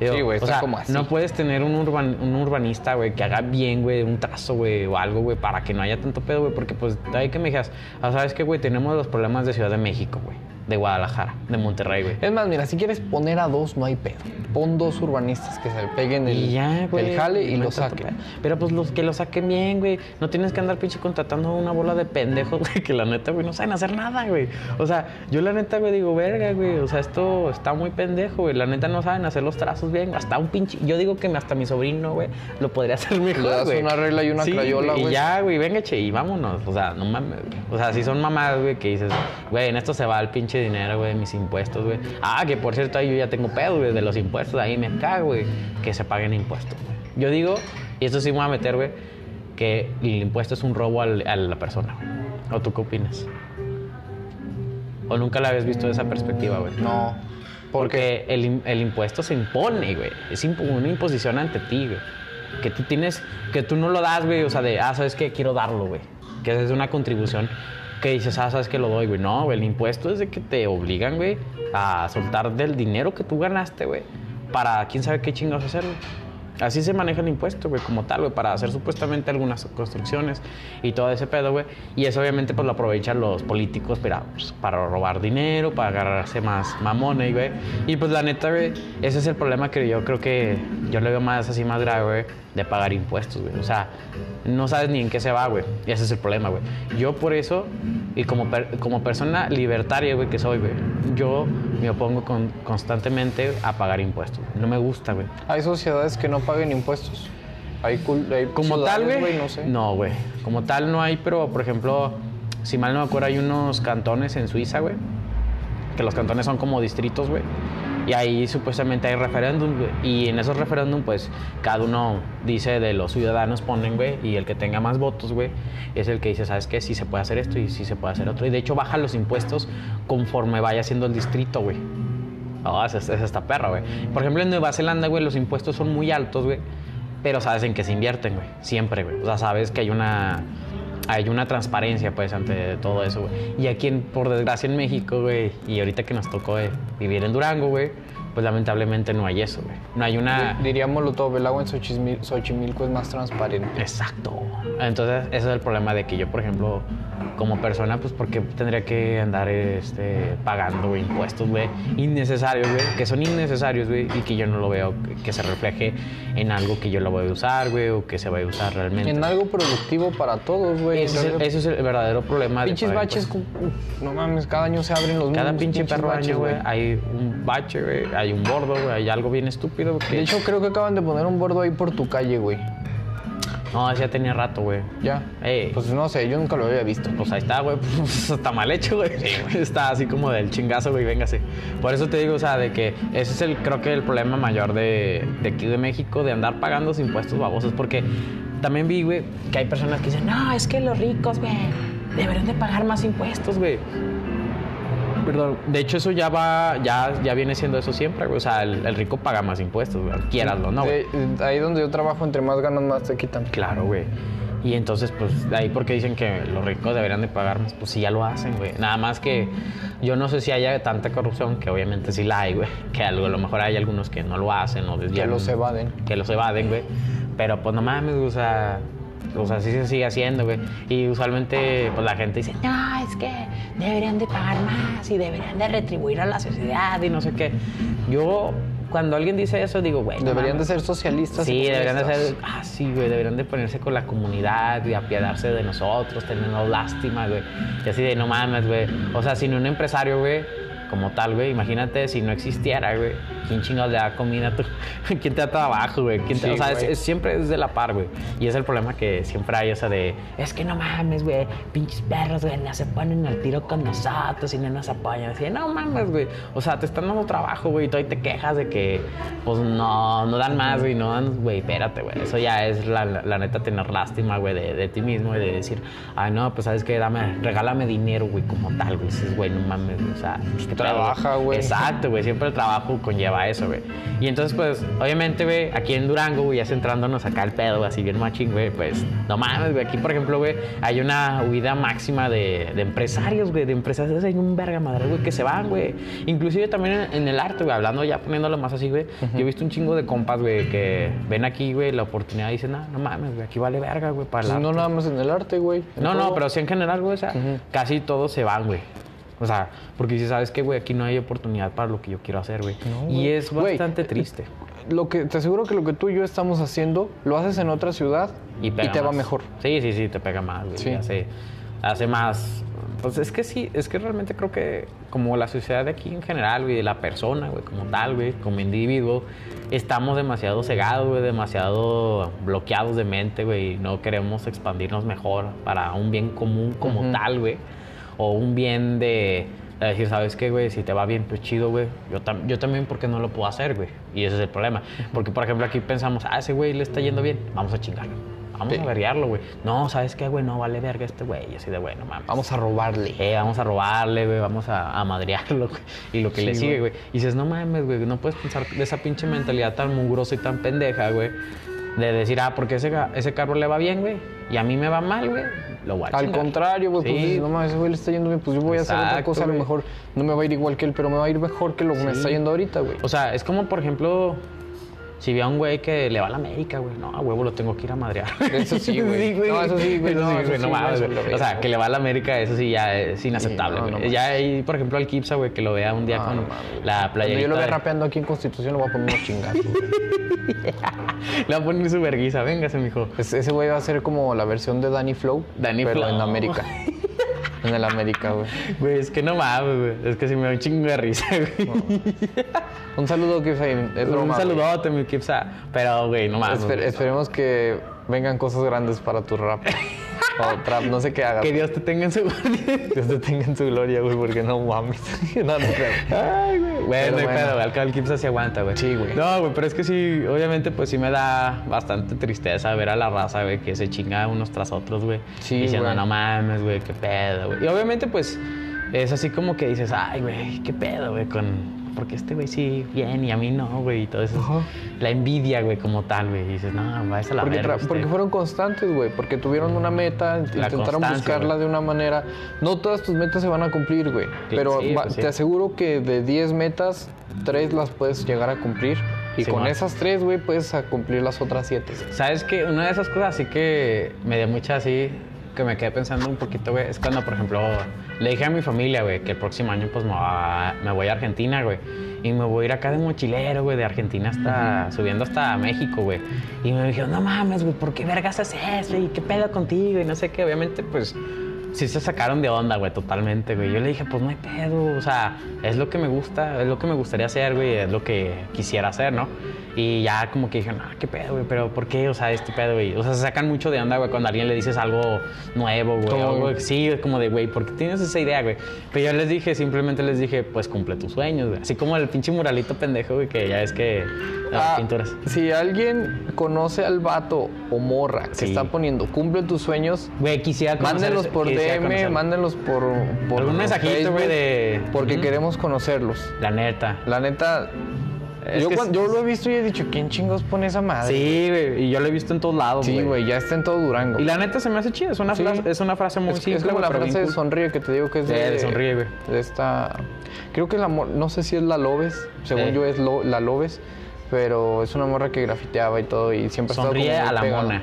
Digo, Sí, güey, o está sea, como así. No puedes tener un, urban- un urbanista, güey, que haga bien, güey, un trazo, güey, o algo, güey, para que no haya tanto pedo, güey, porque pues ahí que me digas, ah, ¿sabes qué, güey? Tenemos los problemas de Ciudad de México, güey, de Guadalajara, de Monterrey, güey. Es más, mira, si quieres poner a dos, no hay pedo. Pon dos urbanistas que se le peguen el, Y ya, güey. el jale y lo saquen. Pero pues los que lo saquen bien, güey. No tienes que andar pinche contratando una bola de pendejos, güey, que la neta, güey, no saben hacer nada, güey. O sea, yo la neta, güey, digo, verga, güey. O sea, esto está muy pendejo, güey. La neta no saben hacer los trazos bien. Hasta un pinche. Yo digo que hasta mi sobrino, güey, lo podría hacer mejor. Le das güey. una regla y una Sí, crayola, Y güey. ya, güey, venga, che, y vámonos. O sea, no mames, güey. O sea, si son mamadas, güey, que dices, güey, en esto se va el pinche dinero, güey, mis impuestos, güey. Ah, que por cierto, ahí yo ya tengo pedo, güey, de los impuestos. Ahí me cago, güey, que se paguen impuestos. Yo digo, y esto sí me voy a meter, güey, que el impuesto es un robo al- a la persona. ¿O tú qué opinas? ¿O nunca la habías visto de esa perspectiva, güey? No. Porque el, im- el impuesto se impone, güey. Es imp- una imposición ante ti, güey. Que tú tienes, que tú no lo das, güey. O sea, de, ah, ¿sabes qué? Quiero darlo, güey. Que es una contribución que dices, ah, ¿sabes qué? Lo doy, güey. No, güey. El impuesto es de que te obligan, güey, a soltar del dinero que tú ganaste, güey. Para quién sabe qué chingados hacer, güey. Así se maneja el impuesto, güey, como tal, güey, para hacer supuestamente algunas construcciones y todo ese pedo, güey. Y eso obviamente pues lo aprovechan los políticos para, pues, para robar dinero, para agarrarse más mamones, güey. Y pues la neta, güey, ese es el problema que yo creo que yo le veo más así más grave, güey, de pagar impuestos, güey. O sea, no sabes ni en qué se va, güey. Y ese es el problema, güey. Yo por eso, y como, per- como persona libertaria, güey, que soy, güey, yo me opongo con- constantemente a pagar impuestos. No me gusta, güey. Hay sociedades que no paguen impuestos. Hay, cul- hay Como tal, güey. No sé. No, güey. Como tal no hay, pero por ejemplo, si mal no me acuerdo, hay unos cantones en Suiza, güey. Que los cantones son como distritos, güey. Y ahí supuestamente hay referéndum, güey. Y en esos referéndum, pues, cada uno dice de los ciudadanos ponen, güey. Y el que tenga más votos, güey, es el que dice, ¿sabes qué? Sí se puede hacer esto y sí se puede hacer otro. Y de hecho baja los impuestos conforme vaya siendo el distrito, güey. Oh, esa, esa está perra, güey. Por ejemplo, en Nueva Zelanda, güey, los impuestos son muy altos, güey. Pero sabes en qué se invierten, güey. Siempre, güey. O sea, sabes que hay una hay una transparencia, pues, ante todo eso, güey. Y aquí, por desgracia, en México, güey, y ahorita que nos tocó eh, vivir en Durango, güey, pues lamentablemente no hay eso, güey. No hay una... Diríamoslo todo, el agua en Xochimil- Xochimilco es más transparente. Exacto. Entonces, ese es el problema de que yo, por ejemplo, como persona, pues, ¿por qué tendría que andar este, pagando güey, impuestos, güey, innecesarios, güey, que son innecesarios, güey, y que yo no lo veo que, se refleje en algo que yo lo voy a usar, güey, o que se vaya a usar realmente. En algo productivo para todos, güey. Ese es, el, ese es el verdadero problema. de Pinches pagar baches, no mames, cada año se abren los Cada mismos pinche perro baches, año, güey, hay un bache, güey, hay un bordo, güey, hay algo bien estúpido. Que... De hecho, creo que acaban de poner un bordo ahí por tu calle, güey. no, ya tenía rato, güey. Ya. Ey. Pues no sé, yo nunca lo había visto. Pues ahí está, güey. Pues está mal hecho, güey. Está así como del chingazo, güey. Véngase. Por eso te digo, o sea, de que ese es el, creo que el problema mayor de, de aquí de México, de andar pagando impuestos babosos. Porque también vi, güey, que hay personas que dicen, no, es que los ricos, güey, deberían de pagar más impuestos, güey. Perdón. De hecho, eso ya va, ya, ya viene siendo eso siempre, güey. O sea, el, el rico paga más impuestos, güey. Quieraslo, ¿no, güey? De- ahí donde yo trabajo, entre más ganas, más te quitan. Claro, güey. Y entonces, pues, de ahí porque dicen que los ricos deberían de pagar más, pues sí, ya lo hacen, güey. Nada más que yo no sé si haya tanta corrupción, que obviamente sí la hay, güey. Que a lo mejor hay algunos que no lo hacen o desvían. Que los evaden. Que los evaden, güey. Pero pues no mames, o sea... O sea, sí se sigue haciendo, güey. Y usualmente, pues la gente dice, no, es que deberían de pagar más y deberían de retribuir a la sociedad y no sé qué. Yo, cuando alguien dice eso, digo, güey. Deberían de ser socialistas. y Sí, deberían de ser. Ah, sí, güey. Deberían de ponerse con la comunidad y apiadarse de nosotros, tenernos lástima, güey. Y así de no mames, güey. O sea, sin un empresario, güey, como tal, güey. Imagínate si no existiera, güey. ¿Quién chingados le da comida a tu. ¿Quién te da trabajo, güey? ¿Quién te- Sí, o sea, es, güey. es- siempre es de la par, güey. Y es el problema que siempre hay, o sea, de. Es que no mames, güey. Pinches perros, güey. No se ponen al tiro con nosotros y no nos apoyan. Así no mames, güey. O sea, te están dando trabajo, güey. Y todavía te quejas de que, pues no, no dan más, güey. No dan, güey. Espérate, güey. Eso ya es la, la, la neta tener lástima, güey, de, de ti mismo y de decir, ay, no, pues sabes que dame, regálame dinero, güey, como tal, güey. Dices, güey, no mames, güey. O sea, pues, ¿qué Trabaja, güey. Exacto, güey. Siempre el trabajo conlleva eso, güey. Y entonces, pues, obviamente, güey, aquí en Durango, güey, ya centrándonos acá el pedo, así bien machín, güey, pues, no mames, güey. Aquí, por ejemplo, güey, hay una huida máxima de, de empresarios, güey, de empresarios. Hay un verga madre, güey, que se van, güey. Inclusive también en, en el arte, güey, hablando ya poniéndolo más así, güey. Yo he visto un chingo de compas, güey, que ven aquí, güey, la oportunidad y dicen, no, no mames, güey, aquí vale verga, güey, para el Pues arte". no nada más en el arte, güey. No, no, pero sí en general, güey, o sea, casi todos se van, güey. O sea, porque si sabes que, güey, aquí no hay oportunidad para lo que yo quiero hacer, güey. No, y es bastante triste. Lo que, te aseguro que lo que tú y yo estamos haciendo, lo haces en otra ciudad y, pega te va mejor. Sí, sí, sí, te pega más, güey. Sí. Hace, hace más. Pues es que sí, es que realmente creo que como la sociedad de aquí en general, güey, de la persona, güey, como tal, güey, como individuo, estamos demasiado cegados, güey, demasiado bloqueados de mente, güey, y no queremos expandirnos mejor para un bien común como tal, güey, o un bien de, de decir, ¿sabes qué, güey? Si te va bien, pues chido, güey. Yo, tam- yo también, ¿por qué no lo puedo hacer, güey? Y ese es el problema. Porque, por ejemplo, aquí pensamos, ah, ese güey le está yendo bien, vamos a chingarlo. Vamos Sí. a verguearlo, güey. No, ¿sabes qué, güey? No vale verga este güey. Y así de, güey, no mames. Vamos a robarle. Eh, vamos a robarle, güey, vamos a, a madrearlo, güey. Y lo que Sí, le sigue, güey. güey. Y dices, no mames, güey, no puedes pensar de esa pinche mentalidad tan mugrosa y tan pendeja, güey. De decir, ah, porque ese, ese carro le va bien, güey. Y a mí me va mal, güey. Lo voy a Al chingar. contrario, güey, pues Sí. no mames, ese güey le está yendo bien, pues yo voy a hacer otra Exacto, cosa, a lo güey. mejor no me va a ir igual que él, pero me va a ir mejor que lo que me Sí. está yendo ahorita, güey. O sea, es como, por ejemplo, si ve a un güey que le va a la América, güey. No, a huevo lo tengo que ir a madrear. Eso sí, güey. No, eso sí, güey, no, sí, eso no sí, güey. lo veo, O sea, que le va a la América, eso sí ya es inaceptable, no, güey. no ya hay, por ejemplo, al Kipsa, güey, que lo vea un día No, con no la Cuando playerita. yo lo vea rapeando aquí en Constitución, le voy a poner unos chingazos. Le va a poner su verguiza, véngase, mijo. Es- Ese güey va a ser como la versión de Danny Flow, Danny pero Flow. en América. en el América, güey. Güey, es que no mames, güey. Es que sí me da un chingo de risa, güey. Un saludo, broma. un güey. saludote, mi Kipsa. Pero, güey, no mames. Esper- güey. esperemos que vengan cosas grandes para tu rap. O trap, no sé qué hagas. Que Dios te tenga en su guardia. Dios te tenga en su gloria, güey, porque no mames. no, no creo. Ay, güey. Bueno, Pero no hay bueno. pedo, güey. Al cabo el Kipsa se aguanta, güey. Sí, güey. No, güey, pero es que sí, obviamente, pues sí me da bastante tristeza ver a la raza, güey, que se chinga unos tras otros, güey. Sí, Diciendo, güey. no mames, güey, qué pedo, güey. Y obviamente, pues, es así como que dices, ay, güey, qué pedo, güey, con, porque este güey sí bien y a mí no, güey, y todo eso. Ajá. La envidia, güey, como tal, güey. Dices, no, vayas a la Porque, verga. tra- usted". porque fueron constantes, güey. Porque tuvieron una meta, intentaron buscarla de una manera. No todas tus metas se van a cumplir, güey. Pero sí, va- pues sí. te aseguro que de 10 metas, 3 las puedes llegar a cumplir. Y Sí, con man. esas 3, güey, puedes cumplir las otras 7. ¿Sabes qué? Una de esas cosas así que me dio mucha así, que me quedé pensando un poquito, güey, es cuando, por ejemplo, le dije a mi familia, güey, que el próximo año pues me, va- me voy a Argentina, güey. Y me voy a ir acá de mochilero, güey, de Argentina hasta, subiendo hasta México, güey. Y me dijeron, no mames, güey, ¿por qué vergas haces eso? ¿Y qué pedo contigo? Y no sé qué, obviamente, pues, sí se sacaron de onda, güey, totalmente, güey. Yo le dije, pues no hay pedo, o sea, es lo que me gusta, es lo que me gustaría hacer, güey, es lo que quisiera hacer, ¿no? Y ya como que dije, no, qué pedo, güey, pero ¿por qué? O sea, este pedo, güey. O sea, se sacan mucho de onda, güey, cuando a alguien le dices algo nuevo, güey. Algo sí, es como de, güey, ¿por qué tienes esa idea, güey? Pero yo les dije, simplemente les dije, pues cumple tus sueños, güey. Así como el pinche muralito pendejo, güey, que ya es que las Ah, pinturas. Si alguien conoce al vato o morra que Sí. está poniendo cumple tus sueños, Güey, quisiera conocer mándenlos por quisiera DM, conocerlo. mándenlos por, por Algún mensajito, güey, de... Porque queremos conocerlos. La neta. La neta, yo, que cuan- es- yo lo he visto y he dicho, ¿quién chingos pone esa madre? Sí, güey, y yo lo he visto en todos lados, Sí, güey, ya está en todo Durango. Y la neta se me hace chida, es una, Sí. frase, es una frase muy es, simple, es como güey, la frase de cool. sonríe que te digo que es Sí, de, de sonríe, güey. de esta creo que la no sé si es la Lobes según yo es lo- la Lobes pero es una morra que grafiteaba y todo y siempre Sonríe como muy a la pegada. mona.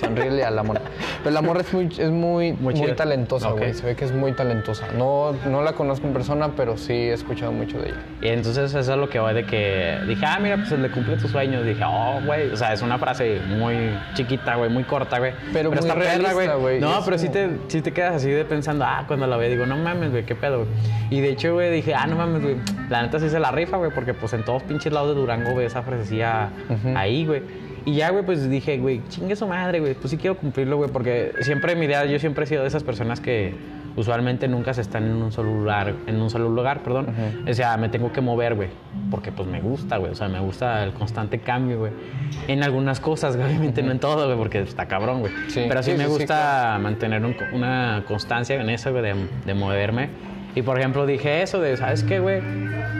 Sonríele a la mona. Pero la morra es muy, es muy, Muy talentosa, güey. Se ve que es muy talentosa. No, no la conozco en persona, pero sí he escuchado mucho de ella. Y entonces eso es lo que voy de que dije, ah, mira, pues le cumple tus sueños. Dije, oh, güey. O sea, es una frase muy chiquita, güey, muy corta, güey. Pero muy está realista, güey. No, pero sí, como- te, sí te quedas así de pensando, ah, cuando la ve, digo, no mames, güey, qué pedo, güey. Y de hecho, güey, dije, ah, no mames, güey. La neta sí se la rifa, güey, porque pues en todos pinches lados de Durango, güey, esa frasecilla Ujú. ahí, güey. Y ya, güey, pues dije, güey, chingue su madre, güey. Pues sí quiero cumplirlo, güey, porque siempre mi idea, yo siempre he sido de esas personas que usualmente nunca se están en un solo lugar, en un solo lugar, perdón. O sea, me tengo que mover, güey, porque pues me gusta, güey. O sea, me gusta el constante cambio, güey. En algunas cosas, obviamente no en todo, güey, porque está cabrón, güey. Sí, Pero sí, sí, me sí, gusta mantener un- una constancia en eso, güey, de, de moverme. Y por ejemplo, dije eso de, ¿sabes qué, güey?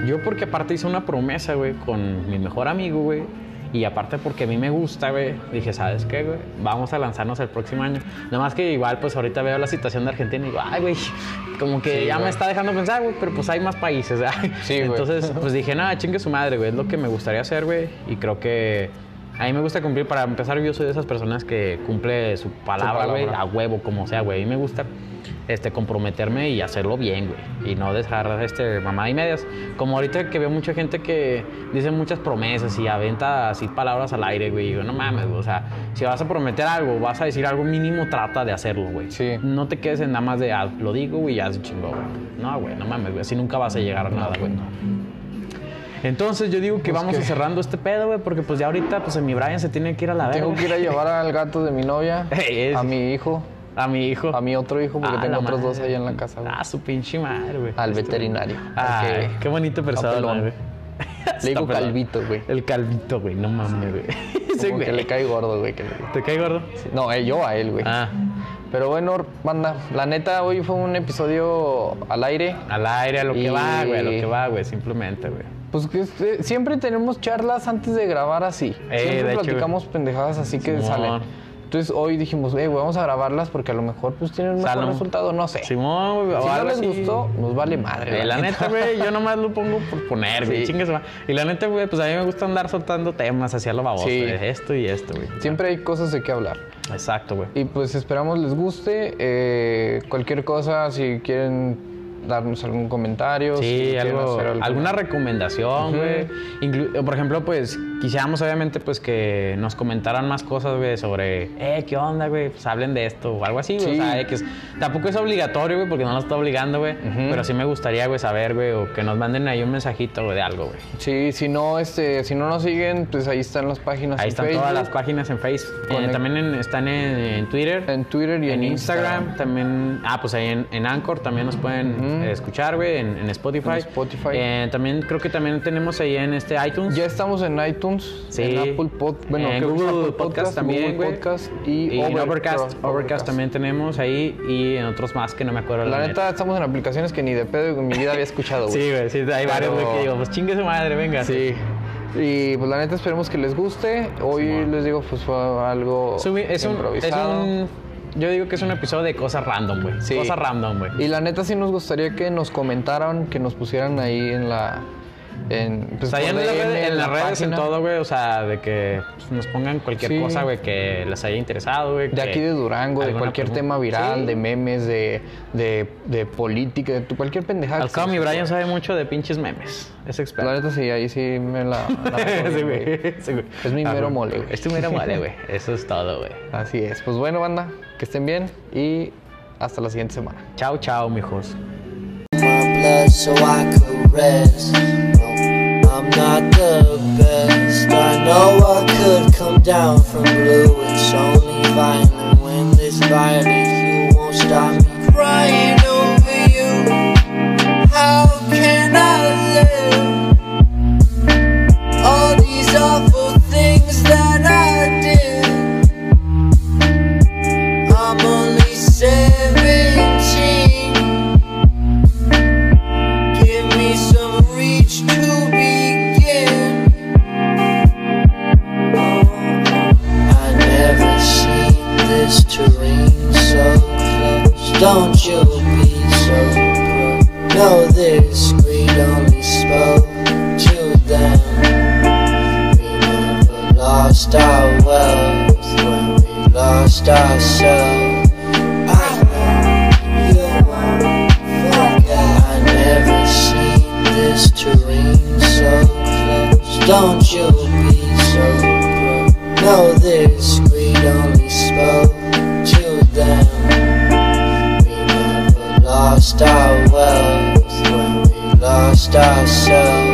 Yo porque aparte hice una promesa, güey, con mi mejor amigo, güey. Y aparte porque a mí me gusta, güey, dije, ¿sabes qué, güey? Vamos a lanzarnos el próximo año. Nada más que igual, pues ahorita veo la situación de Argentina y digo, ay, güey, como que Sí, ya me está dejando pensar, güey, pero pues hay más países, ¿verdad? Sí, güey. Entonces, pues dije, nada, chingue su madre, güey, es lo que me gustaría hacer, güey. Y creo que a mí me gusta cumplir, para empezar, yo soy de esas personas que cumple su palabra, güey, a huevo, como sea, güey. A mí me gusta este, comprometerme y hacerlo bien, güey. Y no dejar este, mamá y medias. Como ahorita que veo mucha gente que dice muchas promesas y aventa así palabras al aire, güey. Y digo, no mames, güey. O sea, si vas a prometer algo, vas a decir algo mínimo, trata de hacerlo, güey. Sí. No te quedes en nada más de, ah, lo digo, güey, ya se chingó, güey. No, güey, no mames, güey. Así nunca vas a llegar a nada, güey. Entonces yo digo que Pues vamos que- cerrando este pedo, güey, porque pues ya ahorita, pues en mi Brian se tiene que ir a la verga. Tengo que ir a llevar al gato de mi novia, a mi hijo, A mi hijo. a mi otro hijo, porque Ah, tengo otros dos ahí en la casa. güey. Ah, su pinche madre, güey. Al veterinario. Que- qué bonito persona, güey. Le digo Está calvito, güey. El calvito, güey. No mames, güey. Ese Como que le cae gordo, güey. que le- ¿Te cae gordo? No, eh, yo a él, güey. Ah, Pero bueno, banda, la neta, hoy fue un episodio al aire. al aire, a lo que va, güey. A lo que va, güey. Simplemente, güey. Pues que este, siempre tenemos charlas antes de grabar así. Eh, siempre de hecho, platicamos pendejadas así que Simón. salen. Entonces hoy dijimos, eh, güey, vamos a grabarlas porque a lo mejor pues tienen un mejor resultado, no sé. Simón, güey. o si no les así. gustó, nos vale madre. Eh, la neta, güey, yo nomás lo pongo por poner, güey. Sí. Y la neta, güey, pues a mí me gusta andar soltando temas hacia lo baboso. Sí. esto y esto, güey. Siempre hay cosas de qué hablar. Exacto, güey. Y pues esperamos les guste. eh, cualquier cosa, si quieren darnos algún comentario. si Sí, quieren algo, algún- alguna recomendación, güey. Inclu- Por ejemplo, pues quisiéramos obviamente pues que nos comentaran más cosas, güey, sobre, eh, ¿qué onda, güey? Pues hablen de esto o algo así, güey. Sí. O sea, eh, que es- tampoco es obligatorio, güey, porque no nos está obligando, güey. Pero sí me gustaría, güey, saber, güey, o que nos manden ahí un mensajito, güey, de algo, güey. Sí, si no, este, si no nos siguen, pues ahí están las páginas Ahí en están Facebook, todas las páginas en Facebook. Eh, también en- están en, en Twitter. en Twitter y en, en Instagram, también, ah, pues ahí en, en Anchor también nos pueden. Escuchar, güey, en, en Spotify. En Spotify. Eh, también creo que también tenemos ahí en este iTunes. Ya estamos en iTunes, Sí. en Apple Pod, bueno, En que Google Apple Podcast también, Google. Podcast y, y Overcast, Overcast también tenemos ahí y en otros más que no me acuerdo. La neta, estamos en aplicaciones que ni de pedo en mi vida había escuchado, güey. Sí, güey, sí, hay varios, güey, que digo, pues chingue su madre, venga. Sí. Y pues la neta esperemos que les guste. Hoy les digo, pues fue algo Es un, es un- es improvisado. un- yo digo que es un episodio de cosas random, güey. Sí. Cosas random, güey. Y la neta sí nos gustaría que nos comentaran, que nos pusieran ahí en la... En, pues, O sea, ahí en, la en las redes, todo, güey. O sea, de que pues, nos pongan cualquier Sí. cosa, güey, que les haya interesado, güey. De aquí de Durango, de cualquier pregunta. tema viral, Sí. de memes, de, de, de política, de tu- cualquier pendejada. Al cabo, mi Brian sabe mucho de pinches memes. Es La experto. neta sí, ahí sí me la... la Sí, güey. güey. Sí, güey. Es mi Ah, mero güey. mole, güey. Es tu mero mole, güey. Eso es todo, güey. Así es. Pues bueno, banda, que estén bien y hasta la siguiente semana. Chao, chao, mijos. my blood so I could rest. Not the best. I know I could come down from blue. It's only violent when this violent you won't stop me crying over you. How can I live? All these awful Don't you be so proud. No, this greed only spoke to them. We never lost our wealth when we lost ourselves. I know you won't forget. I never seen this terrain so close. Don't you be so proud. No, this lost our when we lost ourselves.